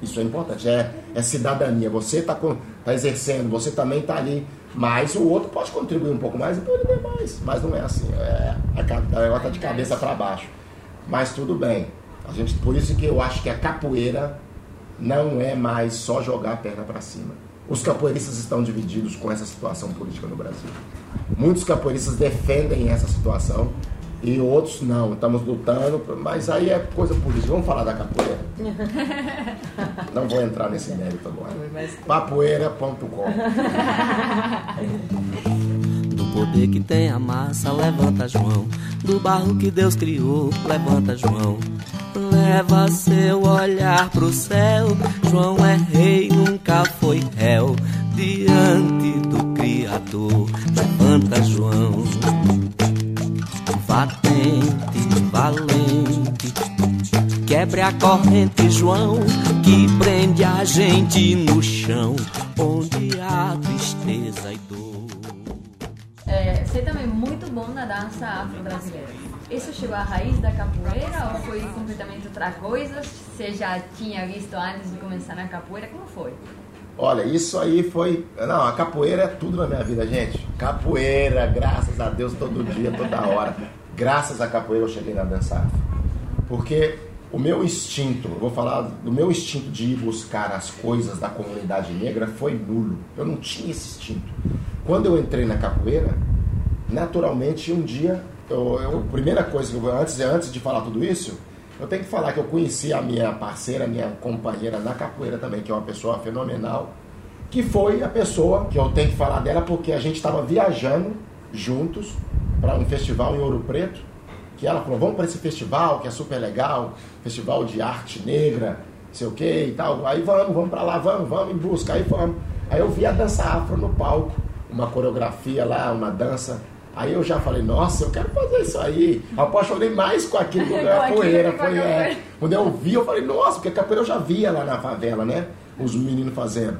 Speaker 3: Isso é importante. É, é cidadania. Você está tá exercendo, você também está ali. Mas o outro pode contribuir um pouco mais, então ele dê mais. Mas não é assim. É, a, a está de cabeça para baixo. Mas tudo bem. A gente, por isso que eu acho que a capoeira não é mais só jogar a perna para cima. Os capoeiristas estão divididos com essa situação política no Brasil. Muitos capoeiristas defendem essa situação e outros não. Estamos lutando, mas aí é coisa política. Vamos falar da capoeira. não vou entrar nesse mérito agora. Papoeira.com
Speaker 5: Do poder que tem a massa, levanta João. Do barro que Deus criou, levanta João. Leva seu olhar pro céu. João é rei, nunca foi réu. Diante do Criador, levanta João. Batente, valente, quebre a corrente, João, que prende a gente no chão, onde há tristeza e dor.
Speaker 2: É, você também é muito bom na dança afro-brasileira. Isso chegou à raiz da capoeira ou foi completamente outra coisa? Você já tinha visto antes de começar na capoeira? Como foi?
Speaker 3: Olha, isso aí foi. Não, a capoeira é tudo na minha vida, gente. Capoeira, graças a Deus, todo dia, toda hora. Graças à capoeira eu cheguei na dança. Porque o meu instinto, eu vou falar do meu instinto de ir buscar as coisas da comunidade negra foi nulo. Eu não tinha esse instinto. Quando eu entrei na capoeira, naturalmente um dia eu, eu, a primeira coisa que eu vou, antes, antes de falar tudo isso, eu tenho que falar que eu conheci a minha parceira, minha companheira na capoeira também, que é uma pessoa fenomenal, que foi a pessoa que eu tenho que falar dela porque a gente estava viajando juntos para um festival em Ouro Preto, que ela falou, vamos para esse festival que é super legal, festival de arte negra, sei o que e tal. Aí vamos, vamos para lá, vamos, vamos em busca, aí vamos. Aí eu vi a dança afro no palco, uma coreografia lá, uma dança Aí eu já falei, nossa, eu quero fazer isso aí. Eu apaixonei mais com aquilo do que a capoeira. Foi, é. Quando eu vi, eu falei, nossa, porque a capoeira eu já via lá na favela, né? Os meninos fazendo.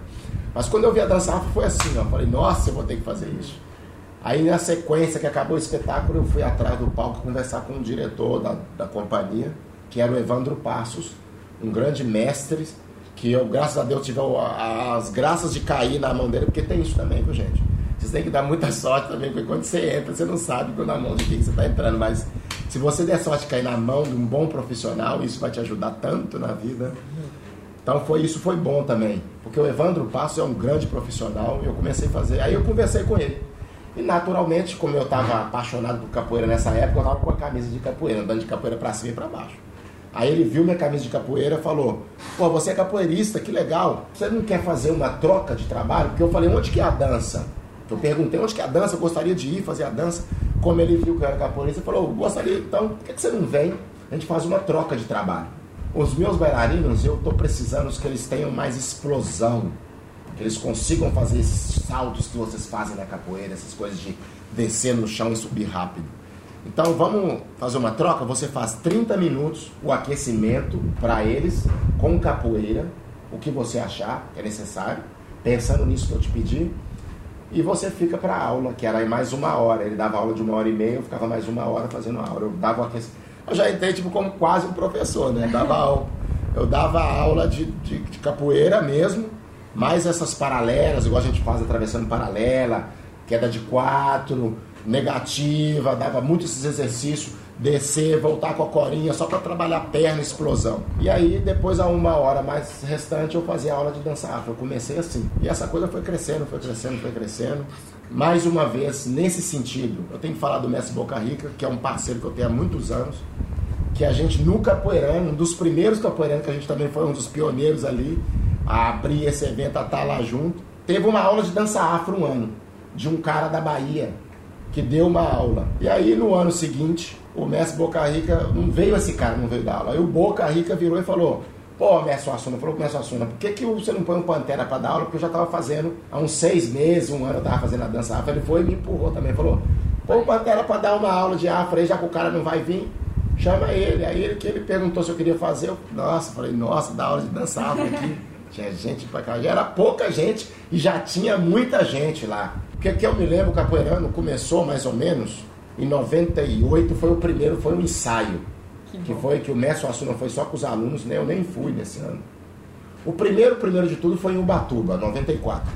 Speaker 3: Mas quando eu vi a dança afro foi assim, ó, eu falei, nossa, eu vou ter que fazer isso. Aí na sequência que acabou o espetáculo, eu fui atrás do palco conversar com o diretor da, da companhia, que era o Evandro Passos, um grande mestre, que eu, graças a Deus, tive as graças de cair na mão dele, porque tem isso também, viu gente? Têm que dar muita sorte também, porque quando você entra, você não sabe na mão de quem você está entrando, mas se você der sorte de cair na mão de um bom profissional, isso vai te ajudar tanto na vida. Então foi isso foi bom também, porque o Evandro Passos é um grande profissional eu comecei a fazer. Aí eu conversei com ele. E naturalmente, como eu estava apaixonado por capoeira nessa época, eu estava com a camisa de capoeira, andando de capoeira para cima e para baixo. Aí ele viu minha camisa de capoeira e falou: Pô, você é capoeirista, que legal. Você não quer fazer uma troca de trabalho? Porque eu falei: onde que é a dança? Eu perguntei onde que é a dança, eu gostaria de ir fazer a dança. Como ele viu que eu era capoeirista, ele falou: gostaria, então, por que que você não vem? A gente faz uma troca de trabalho. Os meus bailarinos, eu estou precisando que eles tenham mais explosão, que eles consigam fazer esses saltos que vocês fazem na capoeira, essas coisas de descer no chão e subir rápido. Então vamos fazer uma troca. Você faz 30 minutos o aquecimento para eles com capoeira, o que você achar que é necessário, pensando nisso que eu te pedi. E você fica para aula, que era mais uma hora. Ele dava aula de uma hora e meia, eu ficava mais uma hora fazendo aula. Eu dava aquecimento. Eu já entrei tipo como quase um professor, né? Eu dava aula, eu dava aula de, de, de capoeira mesmo, mais essas paralelas, igual a gente faz atravessando paralela, queda de quatro, negativa, dava muito esses exercícios, descer, voltar com a corinha, só para trabalhar perna explosão. E aí, depois, a uma hora mais restante, eu fazia aula de dança afro. Eu comecei assim. E essa coisa foi crescendo, foi crescendo, foi crescendo. Mais uma vez, nesse sentido, eu tenho que falar do Mestre Boca Rica, que é um parceiro que eu tenho há muitos anos, que a gente no Capoeirano, um dos primeiros Capoeiranos, que a gente também foi um dos pioneiros ali, a abrir esse evento, a estar lá junto, teve uma aula de dança afro um ano, de um cara da Bahia, que deu uma aula. E aí, no ano seguinte, o mestre Boca Rica, não veio esse cara, não veio dar aula. Aí o Boca Rica virou e falou: Pô, mestre Assuna, falou pro mestre Assuna, por que, que você não põe um Pantera pra dar aula? Porque eu já tava fazendo há uns seis meses, um ano eu tava fazendo a dança afro. Ele foi e me empurrou também, falou: Põe o Pantera pra dar uma aula de afro aí, já que o cara não vai vir. Chama ele. Aí ele que ele perguntou se eu queria fazer. Eu, nossa, falei, nossa, dá aula de dança afro aqui. Tinha gente pra cá. Já era pouca gente e já tinha muita gente lá. Porque que eu me lembro, o Capoeirano começou mais ou menos em 98, foi o primeiro, foi um ensaio. Que, foi que o Mestre Assuna foi só com os alunos, né? eu nem fui nesse ano. O primeiro, primeiro de tudo, foi em Ubatuba, 94.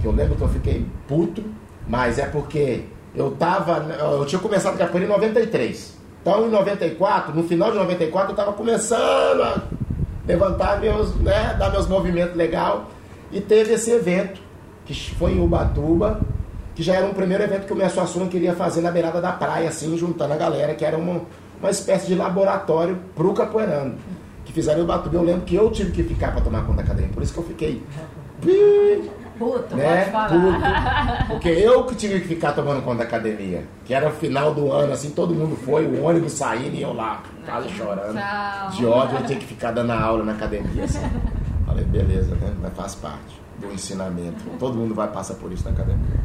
Speaker 3: Que eu lembro que eu fiquei puto, mas é porque eu tava. Eu tinha começado capoeira em 93. Então em 94, no final de 94, eu tava começando a levantar meus, né, dar meus movimentos legal. E teve esse evento, que foi em Ubatuba, que já era um primeiro evento que o Mestre Assuna queria fazer na beirada da praia, assim, juntando a galera, que era uma, uma espécie de laboratório pro capoeirano. Que fizeram em Ubatuba. Eu lembro que eu tive que ficar para tomar conta da academia, por isso que eu fiquei.
Speaker 2: Puto,
Speaker 3: né?
Speaker 2: pode falar.
Speaker 3: Puto. Porque eu que tive que ficar tomando conta da academia. Que era o final do ano, assim, todo mundo foi, o ônibus saindo e eu lá, quase chorando.
Speaker 2: Tchau.
Speaker 3: De ódio, eu tinha que ficar dando aula na academia, assim. Falei, beleza, né? Mas faz parte do ensinamento. Todo mundo vai passar por isso na academia.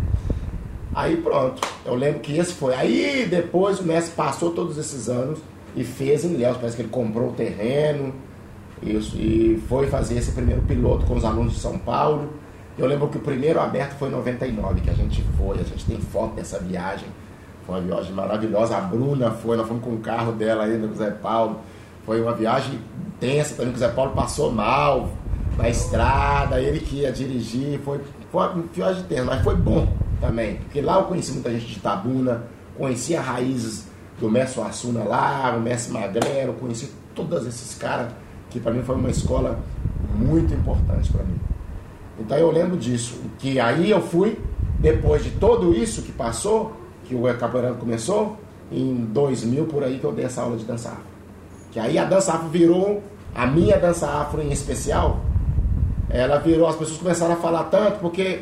Speaker 3: Aí pronto, eu lembro que esse foi. Aí depois o mestre passou todos esses anos e fez em Ilhéus. Parece que ele comprou o terreno isso, e foi fazer esse primeiro piloto com os alunos de São Paulo. Eu lembro que o primeiro aberto foi em 99, que a gente foi, a gente tem foto dessa viagem. Foi uma viagem maravilhosa. A Bruna foi, nós fomos com o carro dela ainda com o Zé Paulo. Foi uma viagem tensa também, que o Zé Paulo passou mal na estrada, ele que ia dirigir. Foi, foi uma viagem tensa, mas foi bom também. Porque lá eu conheci muita gente de Tabuna, conheci as raízes do Mestre Assuna lá, o Mestre Magrelo, conheci todos esses caras, que para mim foi uma escola muito importante para mim. Então eu lembro disso, que aí eu fui, depois de tudo isso que passou, que o capoeirano começou, em 2000 por aí que eu dei essa aula de dança afro. Que aí a dança afro virou, a minha dança afro em especial, ela virou, as pessoas começaram a falar tanto, porque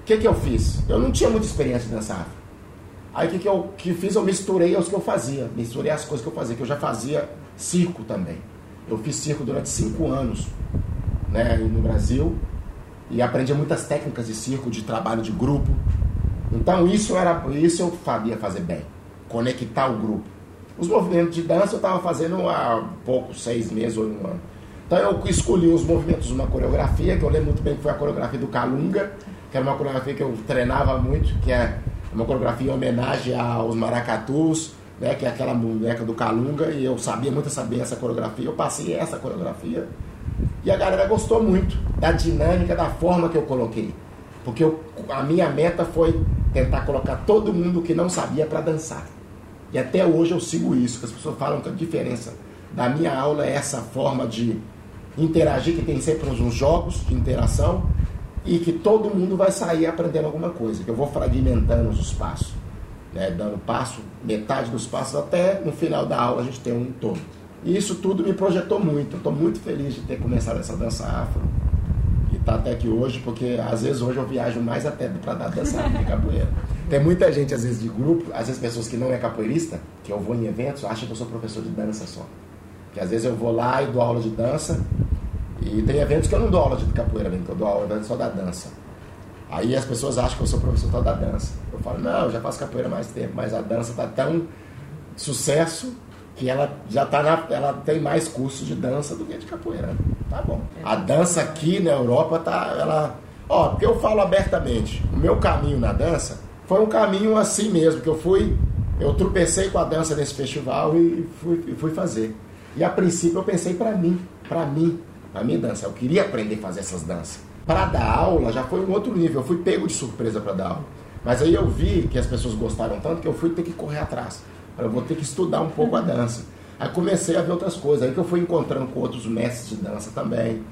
Speaker 3: o que, que eu fiz? Eu não tinha muita experiência dança afro. Aí o que, que eu que fiz? Eu misturei os que eu fazia, misturei as coisas que eu fazia, que eu já fazia circo também. Eu fiz circo durante cinco anos né, no Brasil e aprendi muitas técnicas de circo, de trabalho de grupo. Então isso era isso eu sabia fazer bem, conectar o grupo. Os movimentos de dança eu estava fazendo há pouco, seis meses ou um ano. Então eu escolhi os movimentos, uma coreografia, que eu lembro muito bem que foi a coreografia do Calunga, que era uma coreografia que eu treinava muito, que é uma coreografia em homenagem aos maracatus, né, que é aquela boneca do Calunga, e eu sabia muito saber essa coreografia, eu passei essa coreografia. E a galera gostou muito da dinâmica, da forma que eu coloquei. Porque eu, a minha meta foi tentar colocar todo mundo que não sabia para dançar. E até hoje eu sigo isso, que as pessoas falam que a diferença da minha aula é essa forma de interagir, que tem sempre uns jogos de interação, e que todo mundo vai sair aprendendo alguma coisa, que eu vou fragmentando os passos, né, dando passo, metade dos passos, até no final da aula a gente tem um todo. E isso tudo me projetou muito, estou muito feliz de ter começado essa dança afro, e tá até aqui hoje, porque às vezes hoje eu viajo mais até para dar dança de capoeira. Tem muita gente, às vezes, de grupo, às vezes pessoas que não é capoeirista, que eu vou em eventos, acham que eu sou professor de dança só. Que às vezes eu vou lá e dou aula de dança, e tem eventos que eu não dou aula de capoeira mesmo, que eu dou aula só da dança. Aí as pessoas acham que eu sou professor só da dança. Eu falo, não, eu já faço capoeira há mais tempo, mas a dança está tão sucesso que ela já tá na, ela tem mais cursos de dança do que de capoeira. Tá bom. A dança aqui na Europa tá ela, ó, porque eu falo abertamente, o meu caminho na dança foi um caminho assim mesmo, que eu fui, eu tropecei com a dança nesse festival e fui, fui fazer. E a princípio eu pensei para mim, para mim, a minha dança. Eu queria aprender a fazer essas danças. Para dar aula já foi um outro nível. Eu fui pego de surpresa para dar aula. Mas aí eu vi que as pessoas gostaram tanto que eu fui ter que correr atrás. Eu vou ter que estudar um pouco a dança. Aí comecei a ver outras coisas. Aí que eu fui encontrando com outros mestres de dança também.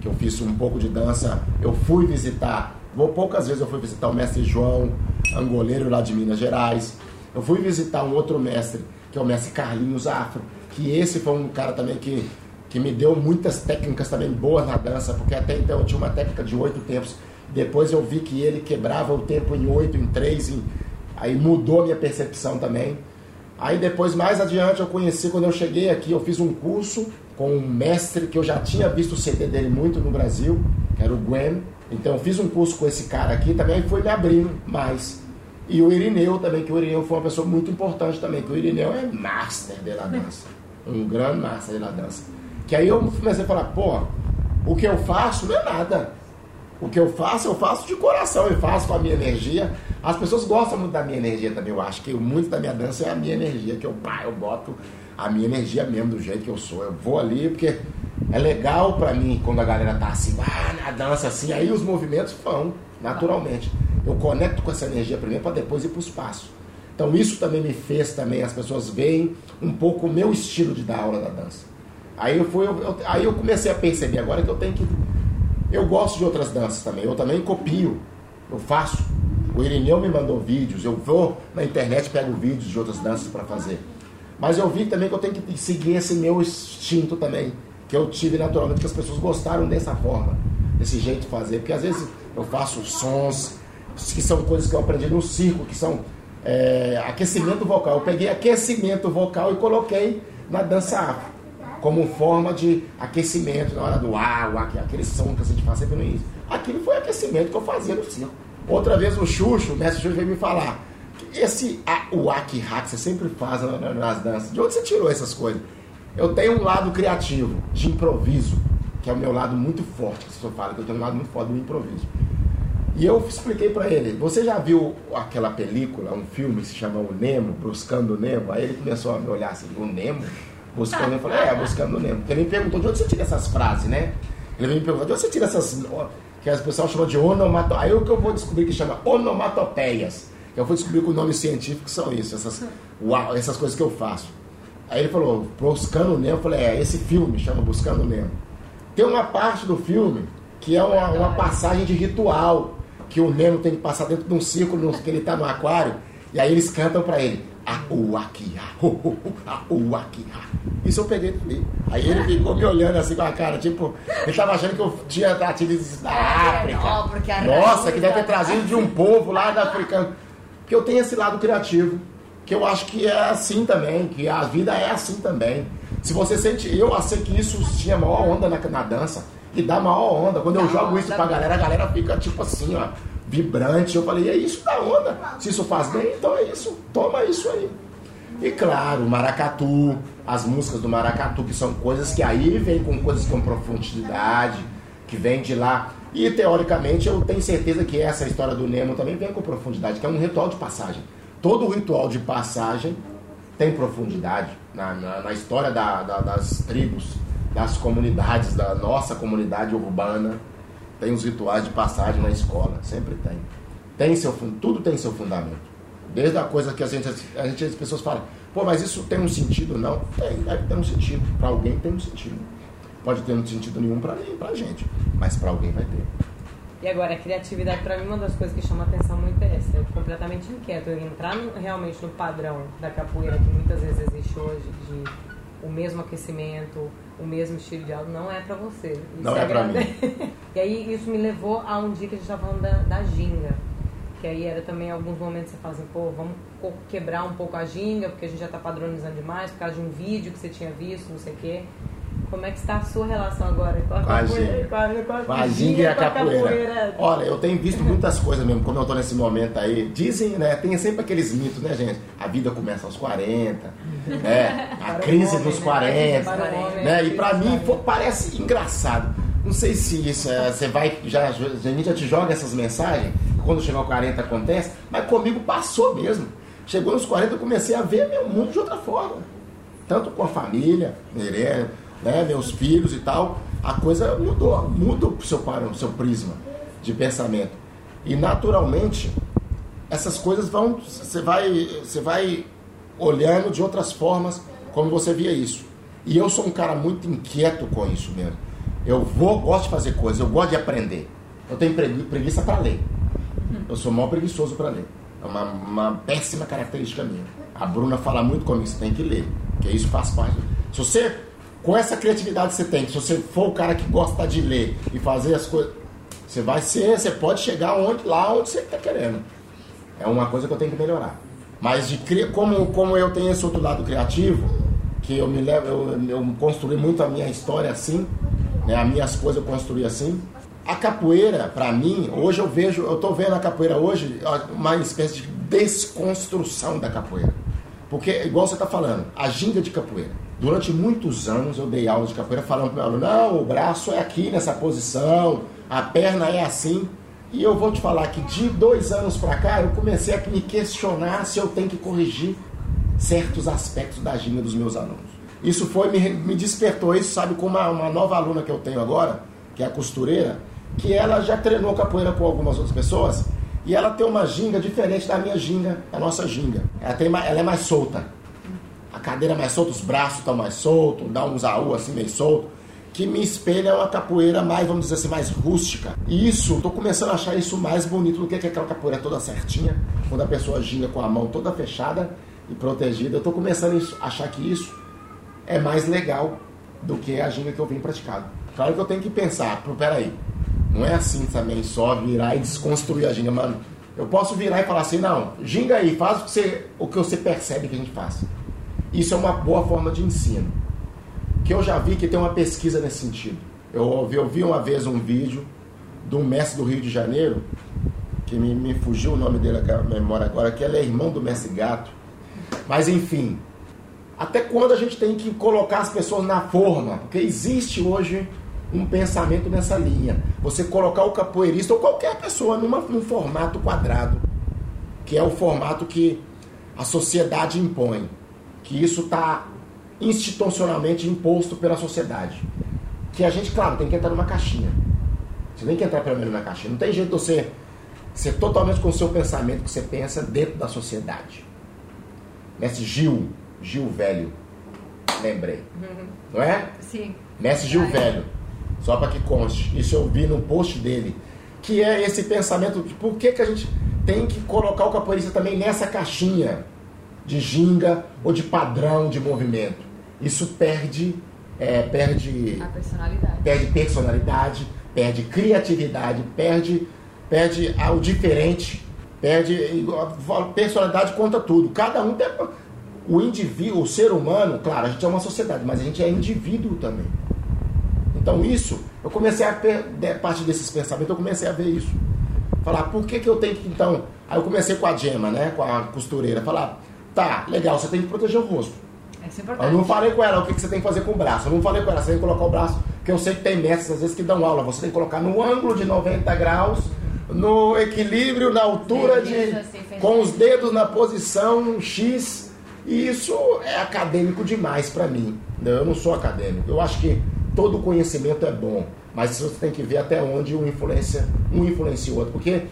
Speaker 3: Que eu fiz um pouco de dança. Eu fui visitar. Vou poucas vezes eu fui visitar o mestre João, angoleiro lá de Minas Gerais. Eu fui visitar um outro mestre, que é o mestre Carlinhos Afro. Que esse foi um cara também que que me deu muitas técnicas também boas na dança, porque até então eu tinha uma técnica de oito tempos. Depois eu vi que ele quebrava o tempo em oito, em três, em... aí mudou a minha percepção também. Aí depois, mais adiante, eu conheci, quando eu cheguei aqui, eu fiz um curso com um mestre que eu já tinha visto o CD dele muito no Brasil, que era o Gwen. Então eu fiz um curso com esse cara aqui também foi me abrindo mais. E o Irineu também, que o Irineu foi uma pessoa muito importante também, que o Irineu é master da dança. Um grande master da dança. Que aí eu comecei a falar, pô, o que eu faço não é nada. O que eu faço, eu faço de coração, eu faço com a minha energia. As pessoas gostam muito da minha energia também. Eu acho que muito da minha dança é a minha energia, que eu, pá, eu boto a minha energia mesmo do jeito que eu sou. Eu vou ali porque é legal pra mim quando a galera tá assim, ah, na dança assim, aí os movimentos vão naturalmente. Eu conecto com essa energia primeiro para depois ir pro espaço. Então isso também me fez também as pessoas veem um pouco o meu estilo de dar aula da dança. Aí eu, fui, eu, eu, aí eu comecei a perceber agora que eu tenho que. Eu gosto de outras danças também, eu também copio, eu faço. O Irineu me mandou vídeos, eu vou na internet pego vídeos de outras danças para fazer. Mas eu vi também que eu tenho que seguir esse meu instinto também, que eu tive naturalmente, que as pessoas gostaram dessa forma, desse jeito de fazer. Porque às vezes eu faço sons, que são coisas que eu aprendi no circo, que são é, aquecimento vocal. Eu peguei aquecimento vocal e coloquei na dança afro como forma de aquecimento na hora do ar, aquele som que a gente faz sempre no início. Aquilo foi aquecimento que eu fazia no circo. Outra vez o Xuxo, o mestre Xuxo veio me falar, esse o aki hack você sempre faz nas danças, de onde você tirou essas coisas? Eu tenho um lado criativo, de improviso, que é o meu lado muito forte, que você fala que eu tenho um lado muito forte do improviso. E eu expliquei para ele, você já viu aquela película, um filme que se chama O Nemo, Buscando o Nemo? Aí ele começou a me olhar assim, o Nemo? Buscando, eu falei, é, buscando o Nemo. Ele me perguntou de onde você tira essas frases, né? Ele me perguntou de onde você tira essas. que as pessoas chamam de onomatopeias. Aí o que eu vou descobrir que chama onomatopeias. Eu vou descobrir que o nome científico são isso, essas, uau, essas coisas que eu faço. Aí ele falou, Buscando o Nemo. Eu falei, é, esse filme chama Buscando o Nemo. Tem uma parte do filme que é uma, uma passagem de ritual, que o Nemo tem que passar dentro de um círculo, que ele está no aquário, e aí eles cantam para ele. Isso eu peguei dele. Aí ele ficou me olhando assim com a cara, tipo, ele tava achando que eu tinha trazido da África. Nossa, que deve ter trazido de um povo lá da africano. Porque eu tenho esse lado criativo, que eu acho que é assim também, que a vida é assim também. Se você sente, eu achei que isso tinha maior onda na, na dança, e dá maior onda. Quando eu jogo isso pra galera, a galera fica tipo assim, ó vibrante. Eu falei, é isso da onda. Se isso faz bem, então é isso. Toma isso aí. E claro, o maracatu, as músicas do maracatu, que são coisas que aí vem com coisas com profundidade, que vem de lá. E teoricamente eu tenho certeza que essa história do Nemo também vem com profundidade, que é um ritual de passagem. Todo ritual de passagem tem profundidade na, na, na história da, da, das tribos, das comunidades, da nossa comunidade urbana. Tem os rituais de passagem na escola, sempre tem. Tem seu tudo tem seu fundamento. Desde a coisa que a gente, a gente as pessoas falam, pô, mas isso tem um sentido? Não, tem, deve ter um sentido. Para alguém tem um sentido. Pode ter um sentido nenhum para mim, pra gente, mas para alguém vai ter.
Speaker 1: E agora, a criatividade, pra mim, uma das coisas que chama atenção muito é essa. Eu completamente inquieto. Eu entrar no- realmente no padrão da capoeira que muitas vezes existe hoje, de o mesmo aquecimento, o mesmo estilo de aula, não é pra você. Isso
Speaker 3: Não é pra
Speaker 1: grande. e aí, isso me levou a um dia que a gente tava falando da, da ginga. Que aí era também alguns momentos você fala assim, pô, vamos quebrar um pouco a ginga, porque a gente já tá padronizando demais, por causa de um vídeo que você tinha visto, não sei o quê. Como é que está a sua relação agora com a,
Speaker 3: Com a
Speaker 1: capoeira?
Speaker 3: ginga.
Speaker 1: Com a, com a,
Speaker 3: Com a ginga e a
Speaker 1: com a
Speaker 3: capoeira. Olha, eu tenho visto muitas coisas mesmo, como eu tô nesse momento aí. Dizem, né? Tem sempre aqueles mitos, né, gente? A vida começa aos 40, né? A
Speaker 1: Para
Speaker 3: crise dos
Speaker 1: né?
Speaker 3: 40,
Speaker 1: Para o homem,
Speaker 3: né? E
Speaker 1: dos
Speaker 3: mim
Speaker 1: 40.
Speaker 3: pô, parece engraçado. Não sei se isso é, você vai, já, a gente já te joga essas mensagens, quando chegar aos 40 acontece, mas comigo passou mesmo. Chegou nos 40 eu comecei a ver meu mundo de outra forma. Tanto com a família, né, meus filhos e tal, a coisa mudou, muda o seu, o seu prisma de pensamento. E naturalmente, essas coisas vão, você vai, você vai olhando de outras formas como você via isso. E eu sou um cara muito inquieto com isso mesmo. Eu vou, gosto de fazer coisas, eu gosto de aprender. Eu tenho pregui- preguiça para ler. Eu sou mal preguiçoso para ler. É uma, uma péssima característica minha. A Bruna fala muito comigo, você tem que ler, porque isso faz parte. Se você, com essa criatividade que você tem, se você for o cara que gosta de ler e fazer as coisas, você vai ser, você pode chegar onde, lá onde você está querendo. É uma coisa que eu tenho que melhorar. Mas de cri- como, como eu tenho esse outro lado criativo, que eu me levo, eu, eu construí muito a minha história assim, né? As minhas coisas eu construí assim. A capoeira, pra mim, hoje eu vejo, eu tô vendo a capoeira hoje uma espécie de desconstrução da capoeira. Porque, igual você tá falando, a ginga de capoeira. Durante muitos anos eu dei aula de capoeira falando pro meu aluno, não, o braço é aqui nessa posição, a perna é assim. E eu vou te falar que de dois anos pra cá eu comecei a me questionar se eu tenho que corrigir certos aspectos da ginga dos meus alunos. Isso foi, me, me despertou isso, sabe, com uma, uma nova aluna que eu tenho agora, que é a costureira, que ela já treinou capoeira com algumas outras pessoas, e ela tem uma ginga diferente da minha ginga, da nossa ginga. Ela, tem, ela é mais solta. A cadeira é mais solta, os braços estão mais soltos, dá uns AU assim meio solto, que me espelha uma capoeira mais, vamos dizer assim, mais rústica. E isso, tô começando a achar isso mais bonito do que aquela capoeira toda certinha, quando a pessoa ginga com a mão toda fechada e protegida. Eu tô começando a achar que isso é mais legal do que a ginga que eu vim praticado. Claro que eu tenho que pensar, peraí, não é assim também só virar e desconstruir a ginga, mano. Eu posso virar e falar assim, não, ginga aí, faz o que você, o que você percebe que a gente faz. Isso é uma boa forma de ensino. Que eu já vi que tem uma pesquisa nesse sentido. Eu ouvi, eu vi uma vez um vídeo de um mestre do Rio de Janeiro, que me, me fugiu o nome dele a memória agora, que ele é irmão do mestre Gato. Mas enfim, até quando a gente tem que colocar as pessoas na forma? Porque existe hoje um pensamento nessa linha. Você colocar o capoeirista ou qualquer pessoa numa, num formato quadrado, que é o formato que a sociedade impõe. Que isso está institucionalmente imposto pela sociedade. Que a gente, claro, tem que entrar numa caixinha. Você tem que entrar pelo menos na caixinha. Não tem jeito de você ser totalmente com o seu pensamento que você pensa dentro da sociedade. Mestre Gil, Gil Velho, lembrei. Não é?
Speaker 2: Sim.
Speaker 3: Mestre Gil Velho, só para que conste, isso eu vi no post dele, que é esse pensamento de por que, que a gente tem que colocar o capoeirista também nessa caixinha de ginga ou de padrão de movimento. Isso perde, é, perde,
Speaker 2: A personalidade.
Speaker 3: perde personalidade, perde criatividade, perde, perde o diferente, perde personalidade conta tudo. Cada um tem o indivíduo, o ser humano, claro, a gente é uma sociedade, mas a gente é indivíduo também. Então isso, eu comecei a a partir desses pensamentos, eu comecei a ver isso. Falar, por que, que eu tenho que então. Aí eu comecei com a Gema, né? Com a costureira, falar, Tá, legal, você tem que proteger o rosto.
Speaker 2: Isso é
Speaker 3: Eu
Speaker 2: importante.
Speaker 3: não falei com ela o que, que você tem que fazer com o braço. Eu não falei com ela, você tem que colocar o braço. Porque eu sei que tem mestres, às vezes, que dão aula. Você tem que colocar no ângulo de 90 graus, no equilíbrio, na altura
Speaker 2: Sim,
Speaker 3: de.
Speaker 2: assim,
Speaker 3: com os dedos na posição X. E isso é acadêmico demais pra mim. Não, Eu não sou acadêmico. Eu acho que todo conhecimento é bom. Mas você tem que ver até onde um influencia, um influencia o outro. Porque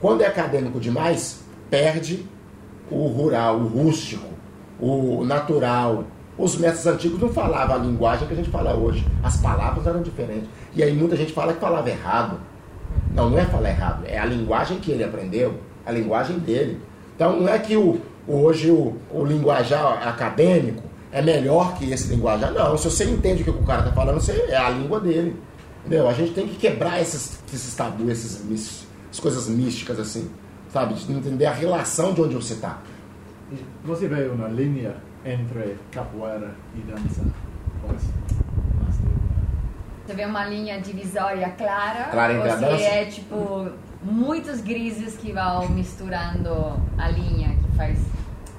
Speaker 3: quando é acadêmico demais, perde o rural, o rústico, o natural. Os mestres antigos não falavam a linguagem que a gente fala hoje. As palavras eram diferentes. E aí muita gente fala que falava errado. Não, não é falar errado. É a linguagem que ele aprendeu, a linguagem dele. Então não é que o, hoje o, o linguajar acadêmico é melhor que esse linguajar. Não, se você entende o que o cara está falando, você, é a língua dele. Entendeu? A gente tem que quebrar esses, esses tabus, essas coisas místicas assim. Sabe? De entender a relação de onde você está.
Speaker 6: Você vê uma linha entre capoeira e dança?
Speaker 2: Você vê uma linha divisória clara,
Speaker 3: Clara entre a
Speaker 2: ou
Speaker 3: dança?
Speaker 2: se é tipo muitos grises que vão misturando a linha que faz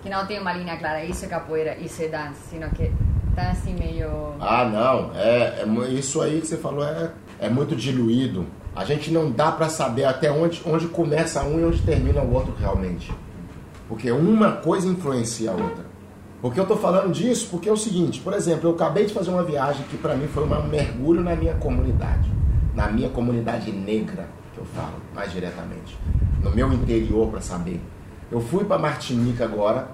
Speaker 2: que não tem uma linha clara, isso é capoeira, isso é dança, sino que tá assim meio
Speaker 3: Ah, não. É, é isso aí que você falou é, é muito diluído. A gente não dá pra saber até onde, onde começa um e onde termina o outro realmente. Porque uma coisa influencia a outra. Porque eu tô falando disso porque é o seguinte, por exemplo, eu acabei de fazer uma viagem que pra mim foi um mergulho na minha comunidade. Na minha comunidade negra, que eu falo mais diretamente. No meu interior, pra saber. Eu fui pra Martinica agora,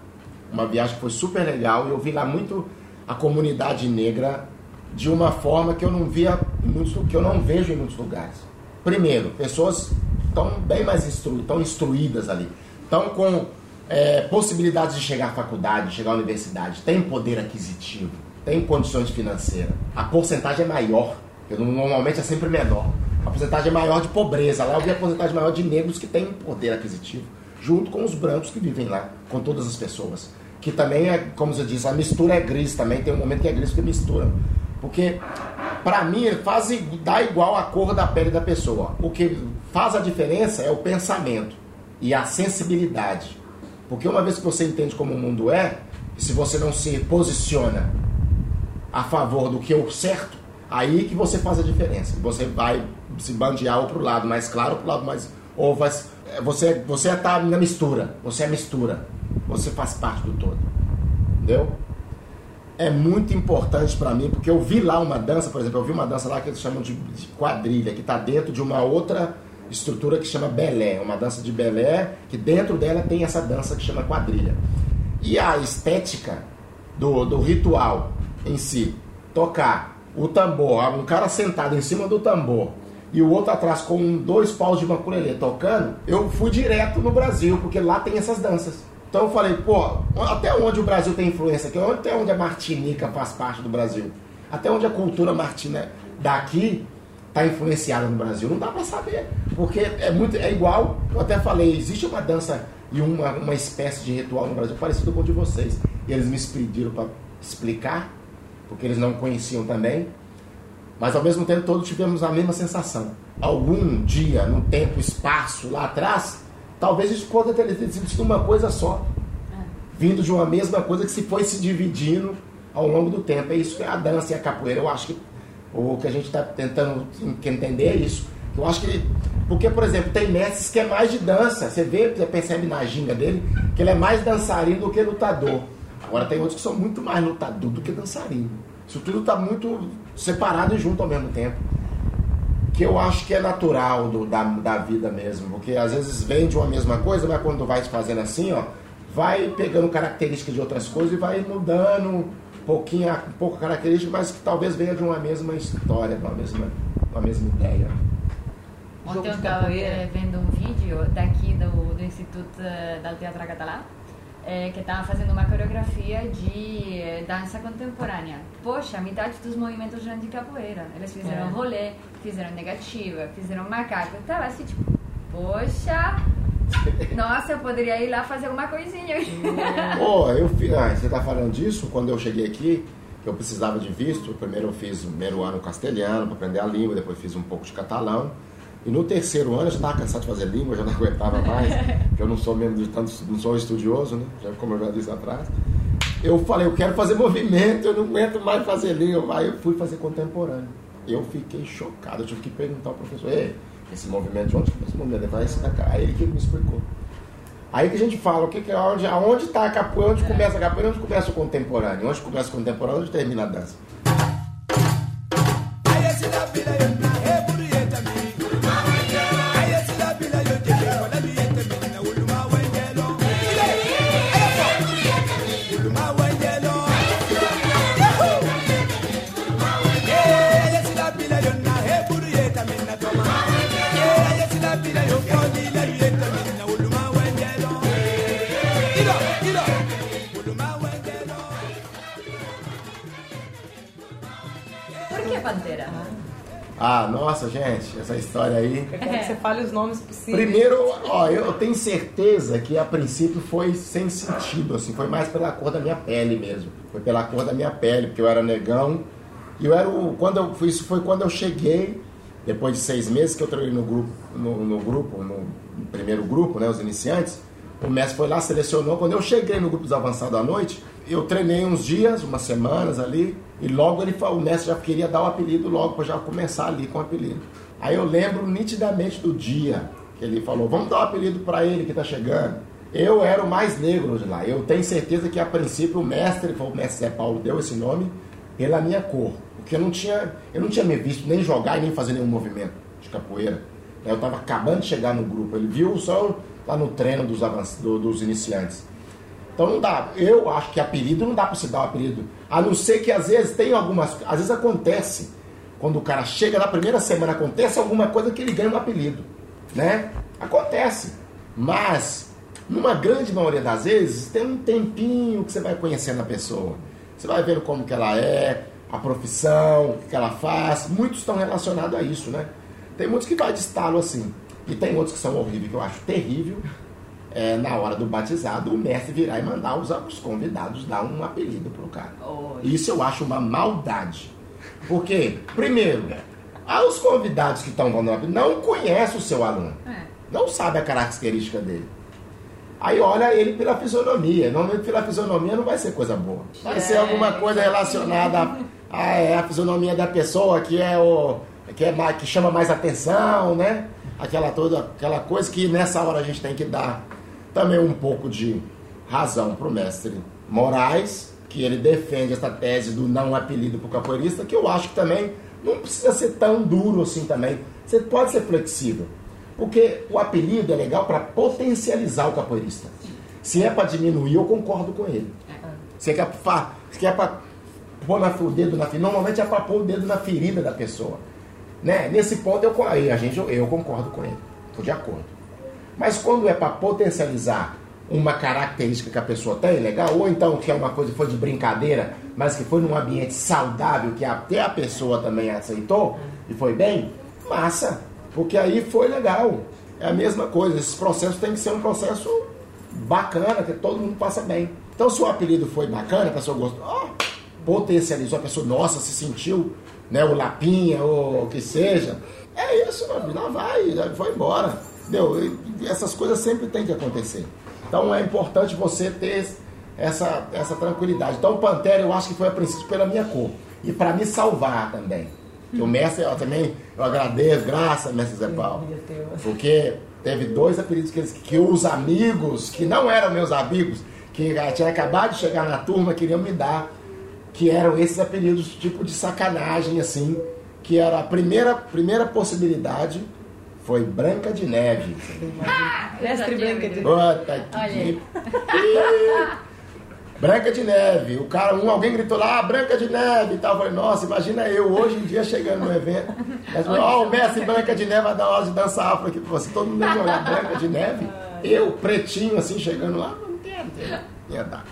Speaker 3: uma viagem que foi super legal e eu vi lá muito a comunidade negra de uma forma que eu não via em muitos, que eu não vejo em muitos lugares. Primeiro, pessoas estão bem mais instru, tão instruídas ali, estão com é, possibilidades de chegar à faculdade, de chegar à universidade, tem poder aquisitivo, tem condições financeiras. A porcentagem é maior, normalmente é sempre menor. A porcentagem é maior de pobreza. Lá eu vi a porcentagem maior de negros que têm poder aquisitivo, junto com os brancos que vivem lá, com todas as pessoas. Que também é, como você disse, a mistura é gris também, tem um momento que é gris que mistura. Porque, pra mim, faz, dá igual a cor da pele da pessoa. O que faz a diferença é o pensamento e a sensibilidade. Porque uma vez que você entende como o mundo é, e se você não se posiciona a favor do que é o certo, aí que você faz a diferença. Você vai se bandear ou pro lado mais claro ou pro lado mais. Ou vai, é, você, você tá na mistura. Você é mistura. Você faz parte do todo. Entendeu? É muito importante pra mim, porque eu vi lá uma dança, por exemplo, eu vi uma dança lá que eles chamam de, quadrilha, que tá dentro de uma outra estrutura que chama belé, uma dança de belé, que dentro dela tem essa dança que chama quadrilha. E a estética do, do ritual em si, tocar o tambor, um cara sentado em cima do tambor e o outro atrás com dois paus de maculelê tocando, eu fui direto no Brasil, porque lá tem essas danças. Então eu falei, pô, até onde o Brasil tem influência aqui? Até onde a Martinica faz parte do Brasil? Até onde a cultura martina daqui está influenciada no Brasil? Não dá para saber, porque é muito é igual. Eu até falei, existe uma dança e uma, uma espécie de ritual no Brasil parecido com o de vocês. E eles me pediram para explicar, porque eles não conheciam também. Mas ao mesmo tempo todos tivemos a mesma sensação. Algum dia, no tempo, espaço lá atrás, talvez isso possa ter sido uma coisa só. Vindo de uma mesma coisa que se foi se dividindo ao longo do tempo. É isso que é a dança e a capoeira. Eu acho que o que a gente está tentando entender é isso. Eu acho que. Porque, por exemplo, tem mestres que é mais de dança. Você vê, você percebe na ginga dele, que ele é mais dançarino do que lutador. Agora tem outros que são muito mais lutador do que dançarino. Isso tudo está muito separado e junto ao mesmo tempo. Que eu acho que é natural do- da, da vida mesmo. Porque às vezes vem de uma mesma coisa, mas quando vai fazendo assim, ó, vai pegando características de outras coisas e vai mudando um pouquinho, a- um pouco a característica, mas que talvez venha de uma mesma história, de uma mesma, uma mesma ideia.
Speaker 2: Ontem eu estava
Speaker 1: capoeira.
Speaker 2: vendo um vídeo daqui do, do Instituto eh, del Teatro Català eh, que estava fazendo uma coreografia de eh, dança contemporânea. Poxa, metade dos movimentos eram de capoeira. Eles fizeram
Speaker 1: É.
Speaker 2: rolê, fizeram negativa, fizeram macaco. Eu tava assim, tipo, poxa, nossa, eu poderia ir lá fazer alguma coisinha.
Speaker 3: Pô, eu fi- ah, você tá falando disso? Quando eu cheguei aqui, eu precisava de visto, primeiro eu fiz o primeiro ano castelhano para aprender a língua, depois fiz um pouco de catalão. E no terceiro ano eu já estava cansado de fazer língua, já não aguentava mais, porque eu não sou mesmo de tanto, não sou estudioso, né? Já, como eu já disse atrás. Eu falei, eu quero fazer movimento, eu não aguento mais fazer língua. Aí eu fui fazer contemporâneo. Eu fiquei chocado, eu tive que perguntar ao professor, Ei, esse movimento, de onde que esse movimento? Vai esse daqui. Aí ele que me explicou. Aí que a gente fala, o que, que é onde, aonde está a capoeira, onde começa a capoeira, onde começa o contemporâneo, onde começa o contemporâneo, onde termina a dança. Ah, nossa, gente, essa história aí.
Speaker 1: Eu quero que você fale os nomes possíveis.
Speaker 3: Primeiro, ó, eu tenho certeza que a princípio foi sem sentido, assim, foi mais pela cor da minha pele mesmo. Foi pela cor da minha pele, porque eu era negão. E eu era o. Quando eu, isso foi quando eu cheguei, depois de seis meses que eu trabalhei no grupo, no, no grupo, no, no primeiro grupo, né, os iniciantes, o mestre foi lá, selecionou. Quando eu cheguei no grupo dos avançados à noite, eu treinei uns dias, umas semanas ali, e logo ele o mestre já queria dar o apelido logo para já começar ali com o apelido. Aí eu lembro nitidamente do dia que ele falou, vamos dar o apelido para ele que tá chegando. Eu era o mais negro de lá. Eu tenho certeza que a princípio o mestre, o mestre Zé Paulo deu esse nome pela minha cor, porque eu não tinha, eu não tinha me visto nem jogar e nem fazer nenhum movimento de capoeira. Eu estava acabando de chegar no grupo. Ele viu só lá no treino dos, avanç- do- dos iniciantes. Então não dá. Eu acho que apelido não dá para se dar um apelido. A não ser que às vezes tem algumas. Às vezes acontece. Quando o cara chega na primeira semana, acontece alguma coisa que ele ganha um apelido. Né? Acontece. Mas, numa grande maioria das vezes, tem um tempinho que você vai conhecendo a pessoa. Você vai vendo como que ela é, a profissão, o que ela faz. Muitos estão relacionados a isso, né? Tem muitos que vai de estalo assim. E tem outros que são horríveis, que eu acho terrível. É, na hora do batizado, o mestre virar e mandar os, os convidados dar um apelido pro cara. Isso eu acho uma maldade. Porque, primeiro, os convidados que estão apelido não conhecem o seu aluno.
Speaker 2: É.
Speaker 3: Não sabe a característica dele. Aí olha ele pela fisionomia. Normalmente pela fisionomia não vai ser coisa boa. Vai ser alguma coisa relacionada a, é, fisionomia da pessoa que é o que é que chama mais atenção, né? Aquela toda aquela coisa que nessa hora a gente tem que dar também um pouco de razão pro mestre Moraes, que ele defende essa tese do não apelido pro capoeirista, que eu acho que também não precisa ser tão duro assim também. Você pode ser flexível. Porque o apelido é legal para potencializar o capoeirista. Se é para diminuir, eu concordo com ele. Se é para é para pôr na, o dedo na ferida, normalmente é para pôr o dedo na ferida da pessoa. Né? Nesse ponto eu, a gente, eu, eu concordo com ele. Estou de acordo. Mas quando é para potencializar uma característica que a pessoa tem, legal, ou então que é uma coisa que foi de brincadeira, mas que foi num ambiente saudável, que até a pessoa também aceitou e foi bem, massa. Porque aí foi legal. É a mesma coisa. Esses processos tem que ser um processo bacana, que todo mundo passa bem. Então, se o apelido foi bacana, a pessoa gostou, ó, potencializou, a pessoa, nossa, se sentiu, né, o lapinha, ou o que seja. É isso, meu lá vai, foi embora. Entendeu? Essas coisas sempre tem que acontecer. Então, é importante você ter essa, essa tranquilidade. Então, o Pantera, eu acho que foi a princípio pela minha cor. E para me salvar também. Que o mestre, eu também, eu agradeço, graças, mestre Zé Paulo. Porque teve dois apelidos que, eles, que os amigos, que não eram meus amigos, que já tinham acabado de chegar na turma, queriam me dar, que eram esses apelidos tipo de sacanagem, assim, que era a primeira, primeira possibilidade foi Branca de Neve.
Speaker 1: Mestre Branca de
Speaker 3: Puta que
Speaker 2: Olha aí.
Speaker 3: E- Branca de Neve. O cara, um, alguém gritou lá, ah, Branca de Neve e tal. Eu falei, nossa, imagina eu hoje em dia chegando no evento. Ó, o mestre Branca de Neve vai dar aula de dança afro aqui pra você. Todo mundo deve olhar Branca de Neve. Eu, pretinho, assim, chegando lá, não quero, não quero. Ia dar.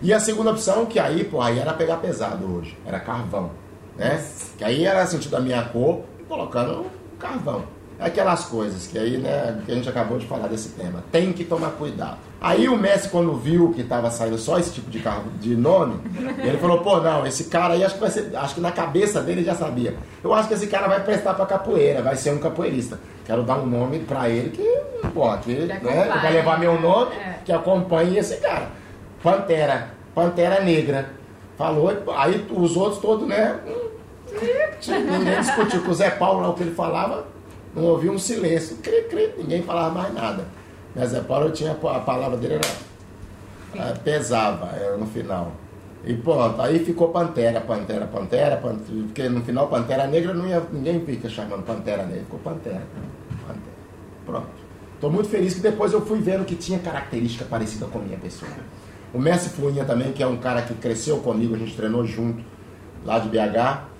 Speaker 3: E a segunda opção, que aí, pô, aí era pegar pesado hoje. Era carvão, né? Que aí era sentido da minha cor, colocando carvão. Aquelas coisas que aí, né, que a gente acabou de falar desse tema. Tem que tomar cuidado. Aí o Messi, quando viu que estava saindo só esse tipo de carro de nome, ele falou, pô, não, esse cara aí acho que vai ser. Acho que na cabeça dele ele já sabia. Eu acho que esse cara vai prestar pra capoeira, vai ser um capoeirista. Quero dar um nome pra ele que, pô, que, né,
Speaker 2: acompanhe.
Speaker 3: vai levar meu nome,
Speaker 2: É.
Speaker 3: que acompanhe esse cara. Pantera, Pantera Negra. Falou, aí os outros todos, né? Ninguém discutiu com o Zé Paulo, lá, o que ele falava, não ouvia um silêncio. Cri, cri, ninguém falava mais nada. Mas Zé Paulo tinha a palavra dele era, pesava era no final. E pronto, aí ficou Pantera, Pantera, Pantera, Pantera, porque no final Pantera Negra não ia, ninguém fica chamando Pantera Negra, ficou Pantera. Pantera. Pronto. Estou muito feliz que depois eu fui vendo que tinha característica parecida com a minha pessoa. O Messi Fuinha também, que é um cara que cresceu comigo, a gente treinou junto lá de BH.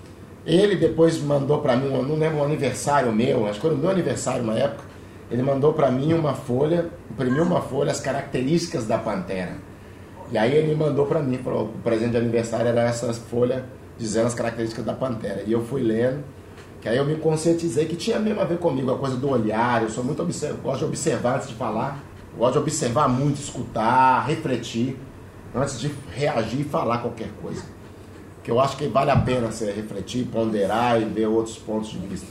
Speaker 3: Ele depois mandou para mim, não lembro um aniversário meu, acho que foi no meu aniversário na época, ele mandou para mim uma folha, imprimiu uma folha, as características da Pantera. E aí ele mandou para mim, falou, o presente de aniversário era essa folha dizendo as características da Pantera. E eu fui lendo, que aí eu me conscientizei que tinha mesmo a ver comigo, a coisa do olhar, eu sou muito observ... gosto de observar antes de falar, gosto de observar muito, escutar, refletir, antes de reagir e falar qualquer coisa. Que eu acho que vale a pena você refletir, ponderar e ver outros pontos de vista.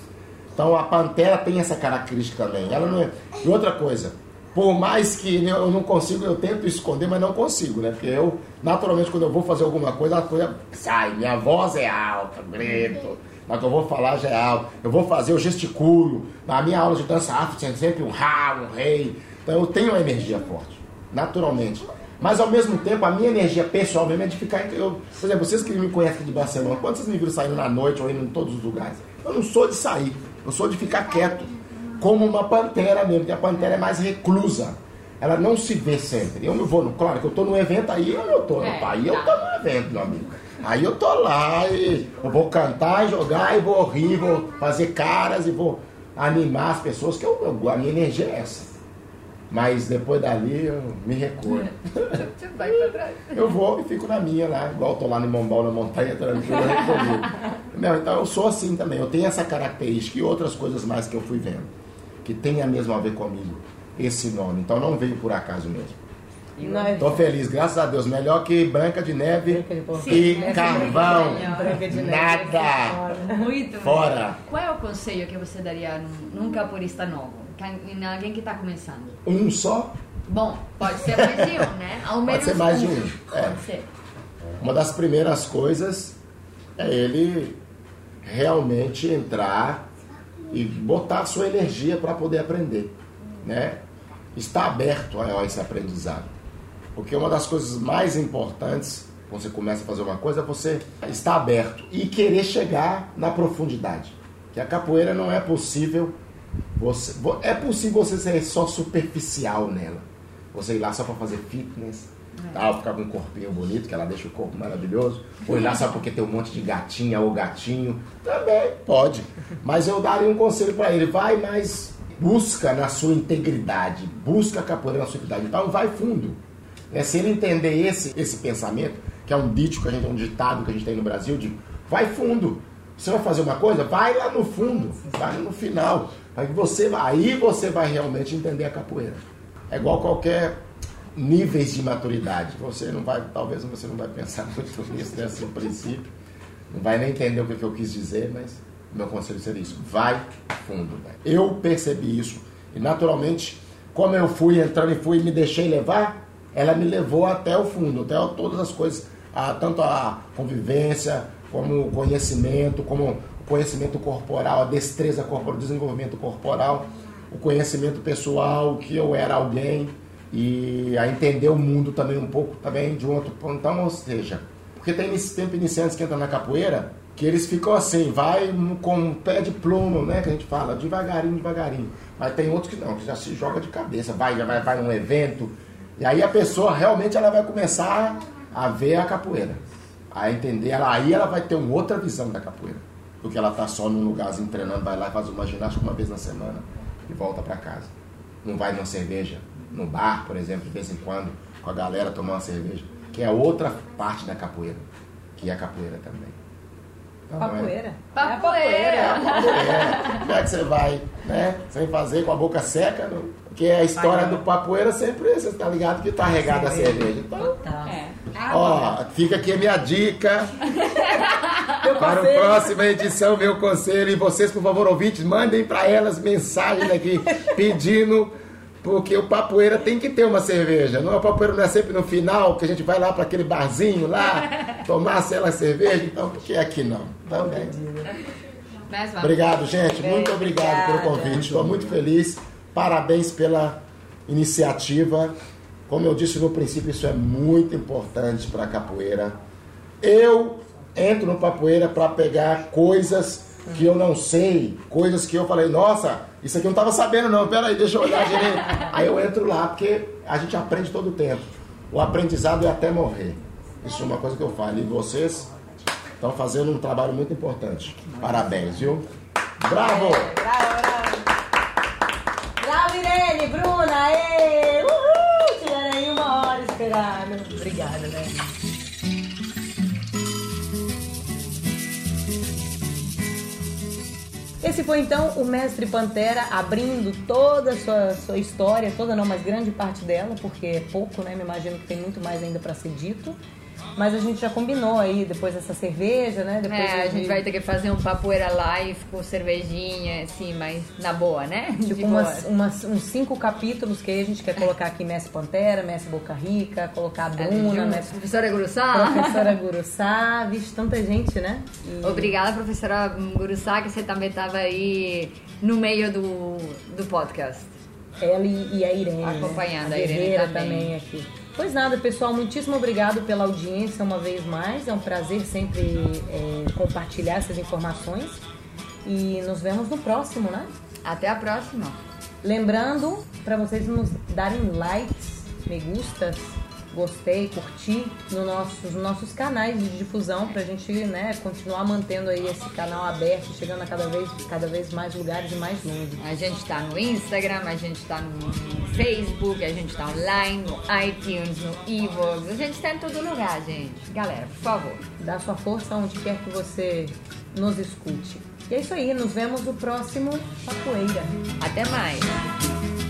Speaker 3: Então a Pantera tem essa característica também. Ela não é... E outra coisa, por mais que eu não consigo, eu tento esconder, mas não consigo, né? Porque eu, naturalmente, quando eu vou fazer alguma coisa, a coisa sai, minha voz é alta, grito. Que eu vou falar já é alto. Eu vou fazer, eu gesticulo. Na minha aula de dança afro tinha sempre um ra, um rei. Então eu tenho uma energia forte, naturalmente. Mas ao mesmo tempo, a minha energia pessoal mesmo é de ficar. Eu, por exemplo, vocês que me conhecem de Barcelona, quantos vocês me viram saindo na noite ou indo em todos os lugares? Eu não sou de sair, eu sou de ficar quieto, como uma pantera mesmo, porque a pantera é mais reclusa. Ela não se vê sempre. Eu não vou, no, claro que eu estou no evento, aí eu estou,
Speaker 2: É,
Speaker 3: aí eu
Speaker 2: tá.
Speaker 3: estou no evento, meu amigo. Aí eu tô lá e eu vou cantar, jogar e vou rir, vou fazer caras e vou animar as pessoas, que eu- a minha energia é essa. Mas depois dali eu me recolho.
Speaker 2: Tu vai pra trás.
Speaker 3: Eu vou e fico na minha lá, igual eu tô lá no Mombal na montanha, tranquilo, recolhido. Então eu sou assim também, eu tenho essa característica e outras coisas mais que eu fui vendo, que tem a mesma a ver comigo, esse nome. Então não veio por acaso mesmo.
Speaker 1: Não, é-
Speaker 3: Tô feliz, graças a Deus. Melhor que Branca de Neve
Speaker 1: Branca de
Speaker 3: e
Speaker 2: Sim,
Speaker 3: Carvão.
Speaker 1: Branca de Neve.
Speaker 3: Nada.
Speaker 2: Muito
Speaker 3: Fora.
Speaker 2: Qual é o conselho que você daria num, num capoeirista novo? Em alguém que está começando?
Speaker 3: Um só
Speaker 2: Bom, pode ser mais de um, né? Ao
Speaker 3: Pode
Speaker 2: menos
Speaker 3: ser mais de um, é.
Speaker 2: Pode ser.
Speaker 3: Uma das primeiras coisas é ele realmente entrar e botar sua energia para poder aprender, né? Estar aberto a esse aprendizado. Porque uma das coisas mais importantes quando você começa a fazer uma coisa é você estar aberto e querer chegar na profundidade. Que a capoeira não é possível você vo- é possível você ser só superficial nela. Você ir lá só para fazer fitness, tal, ficar com um corpinho bonito, que ela deixa o corpo maravilhoso. Ou ir lá só porque tem um monte de gatinha ou gatinho. Também pode. Mas eu daria um conselho para ele: vai, mas busca na sua integridade. Busca a capoeira na sua integridade. Então vai fundo. Né? Se ele entender esse, esse pensamento, que é um dito que a gente, um ditado que a gente tem no Brasil, de vai fundo. Você vai fazer uma coisa, vai lá no fundo, vai no final. Aí você, vai- aí você vai realmente entender a capoeira. É igual qualquer níveis de maturidade. Você não vai, talvez você não vai pensar muito nisso nesse princípio. Não vai nem entender o que, que eu quis dizer, mas meu conselho seria isso. Vai fundo. velho. Eu percebi isso. E naturalmente, como eu fui entrando e fui me deixei levar, ela me levou até o fundo, até todas as coisas, a- tanto a convivência, como o conhecimento, como conhecimento corporal, a destreza corporal, o desenvolvimento corporal, o conhecimento pessoal, que eu era alguém, e a entender o mundo também um pouco também de um outro ponto. Então, ou seja, porque tem nesse tempo iniciantes que entram na capoeira, que eles ficam assim, vai com o pé de plumo, né? Que a gente fala, devagarinho, devagarinho. Mas tem outros que não, que já se joga de cabeça, vai, vai, vai num evento. E aí a pessoa realmente ela vai começar a ver a capoeira. A entender, ela, aí ela vai ter uma outra visão da capoeira. Porque ela tá só num lugarzinho treinando, vai lá e faz uma ginástica uma vez na semana e volta para casa. Não vai numa cerveja, no bar, por exemplo, de vez em quando, com a galera tomar uma cerveja. Que é outra parte da capoeira, que é a capoeira também. Não, não é.
Speaker 1: Papoeira.
Speaker 2: Papoeira.
Speaker 1: É a papoeira.
Speaker 3: É, como é que você vai, né? Sem fazer com a boca seca, não? Porque a história do papoeira sempre, você tá ligado que tá regada a cerveja. Então,
Speaker 1: Total.
Speaker 2: É.
Speaker 3: ó, fica aqui a minha dica para a próxima edição, meu conselho. E vocês, por favor, ouvintes, mandem para elas mensagens aqui pedindo. Porque o papoeira tem que ter uma cerveja. Não, o papoeira não é sempre no final, que a gente vai lá para aquele barzinho lá, tomar aquela cerveja. Então, por que aqui não? Também.
Speaker 2: Vamos.
Speaker 3: Obrigado, gente. Muito obrigado pelo convite. Estou muito feliz. Parabéns pela iniciativa. Como eu disse no princípio, isso é muito importante para a capoeira. Eu entro no capoeira para pegar coisas que eu não sei, coisas que eu falei, nossa, isso aqui eu não estava sabendo não, peraí, deixa eu olhar direito. Aí eu entro lá, porque a gente aprende todo o tempo. O aprendizado é até morrer. Isso é uma coisa que eu falo. E vocês estão fazendo um trabalho muito importante. Parabéns, viu? Bravo!
Speaker 1: Bravo, bravo. Bravo, Irene, Bruna, ê! Uhul! Tiveram aí uma hora esperando. Obrigada, né? Esse foi então o Mestre Pantera abrindo toda a sua, sua história, toda não, mas grande parte dela, porque é pouco, né? Me imagino que tem muito mais ainda para ser dito. Mas a gente já combinou aí, depois dessa cerveja, né? Depois
Speaker 2: É, a
Speaker 1: de-
Speaker 2: gente vai ter que fazer um papoeira live com cervejinha, assim, mas na boa, né?
Speaker 1: Tipo, umas, umas- uns cinco capítulos que aí a gente quer colocar aqui Mestre Pantera, Mestre Boca Rica, colocar a Bruna, Mestre
Speaker 2: Professora Guruçá.
Speaker 1: Professora Guruçá, vixe, tanta gente, né? E-
Speaker 2: Obrigada, professora Guruçá, que você também estava aí no meio do, do podcast.
Speaker 1: Ela e, e a Irene. né?
Speaker 2: Acompanhando a
Speaker 1: a
Speaker 2: Irene
Speaker 1: guerreira
Speaker 2: também.
Speaker 1: aqui. Pois nada, pessoal, muitíssimo obrigado pela audiência uma vez mais. É um prazer sempre é, compartilhar essas informações. E nos vemos no próximo, né?
Speaker 2: Até a próxima.
Speaker 1: Lembrando para vocês nos darem likes, me gustas, gostei, curtir no nossos, nos nossos canais de difusão pra gente né, continuar mantendo aí esse canal aberto, chegando a cada vez, cada vez mais lugares e mais longe.
Speaker 2: A gente tá no Instagram, a gente tá no Facebook, a gente tá online, no iTunes, no Evox, a gente tá em todo lugar, gente. Galera, por favor.
Speaker 1: Dá sua força onde quer que você nos escute. E é isso aí, nos vemos no próximo Papoeira.
Speaker 2: Até mais.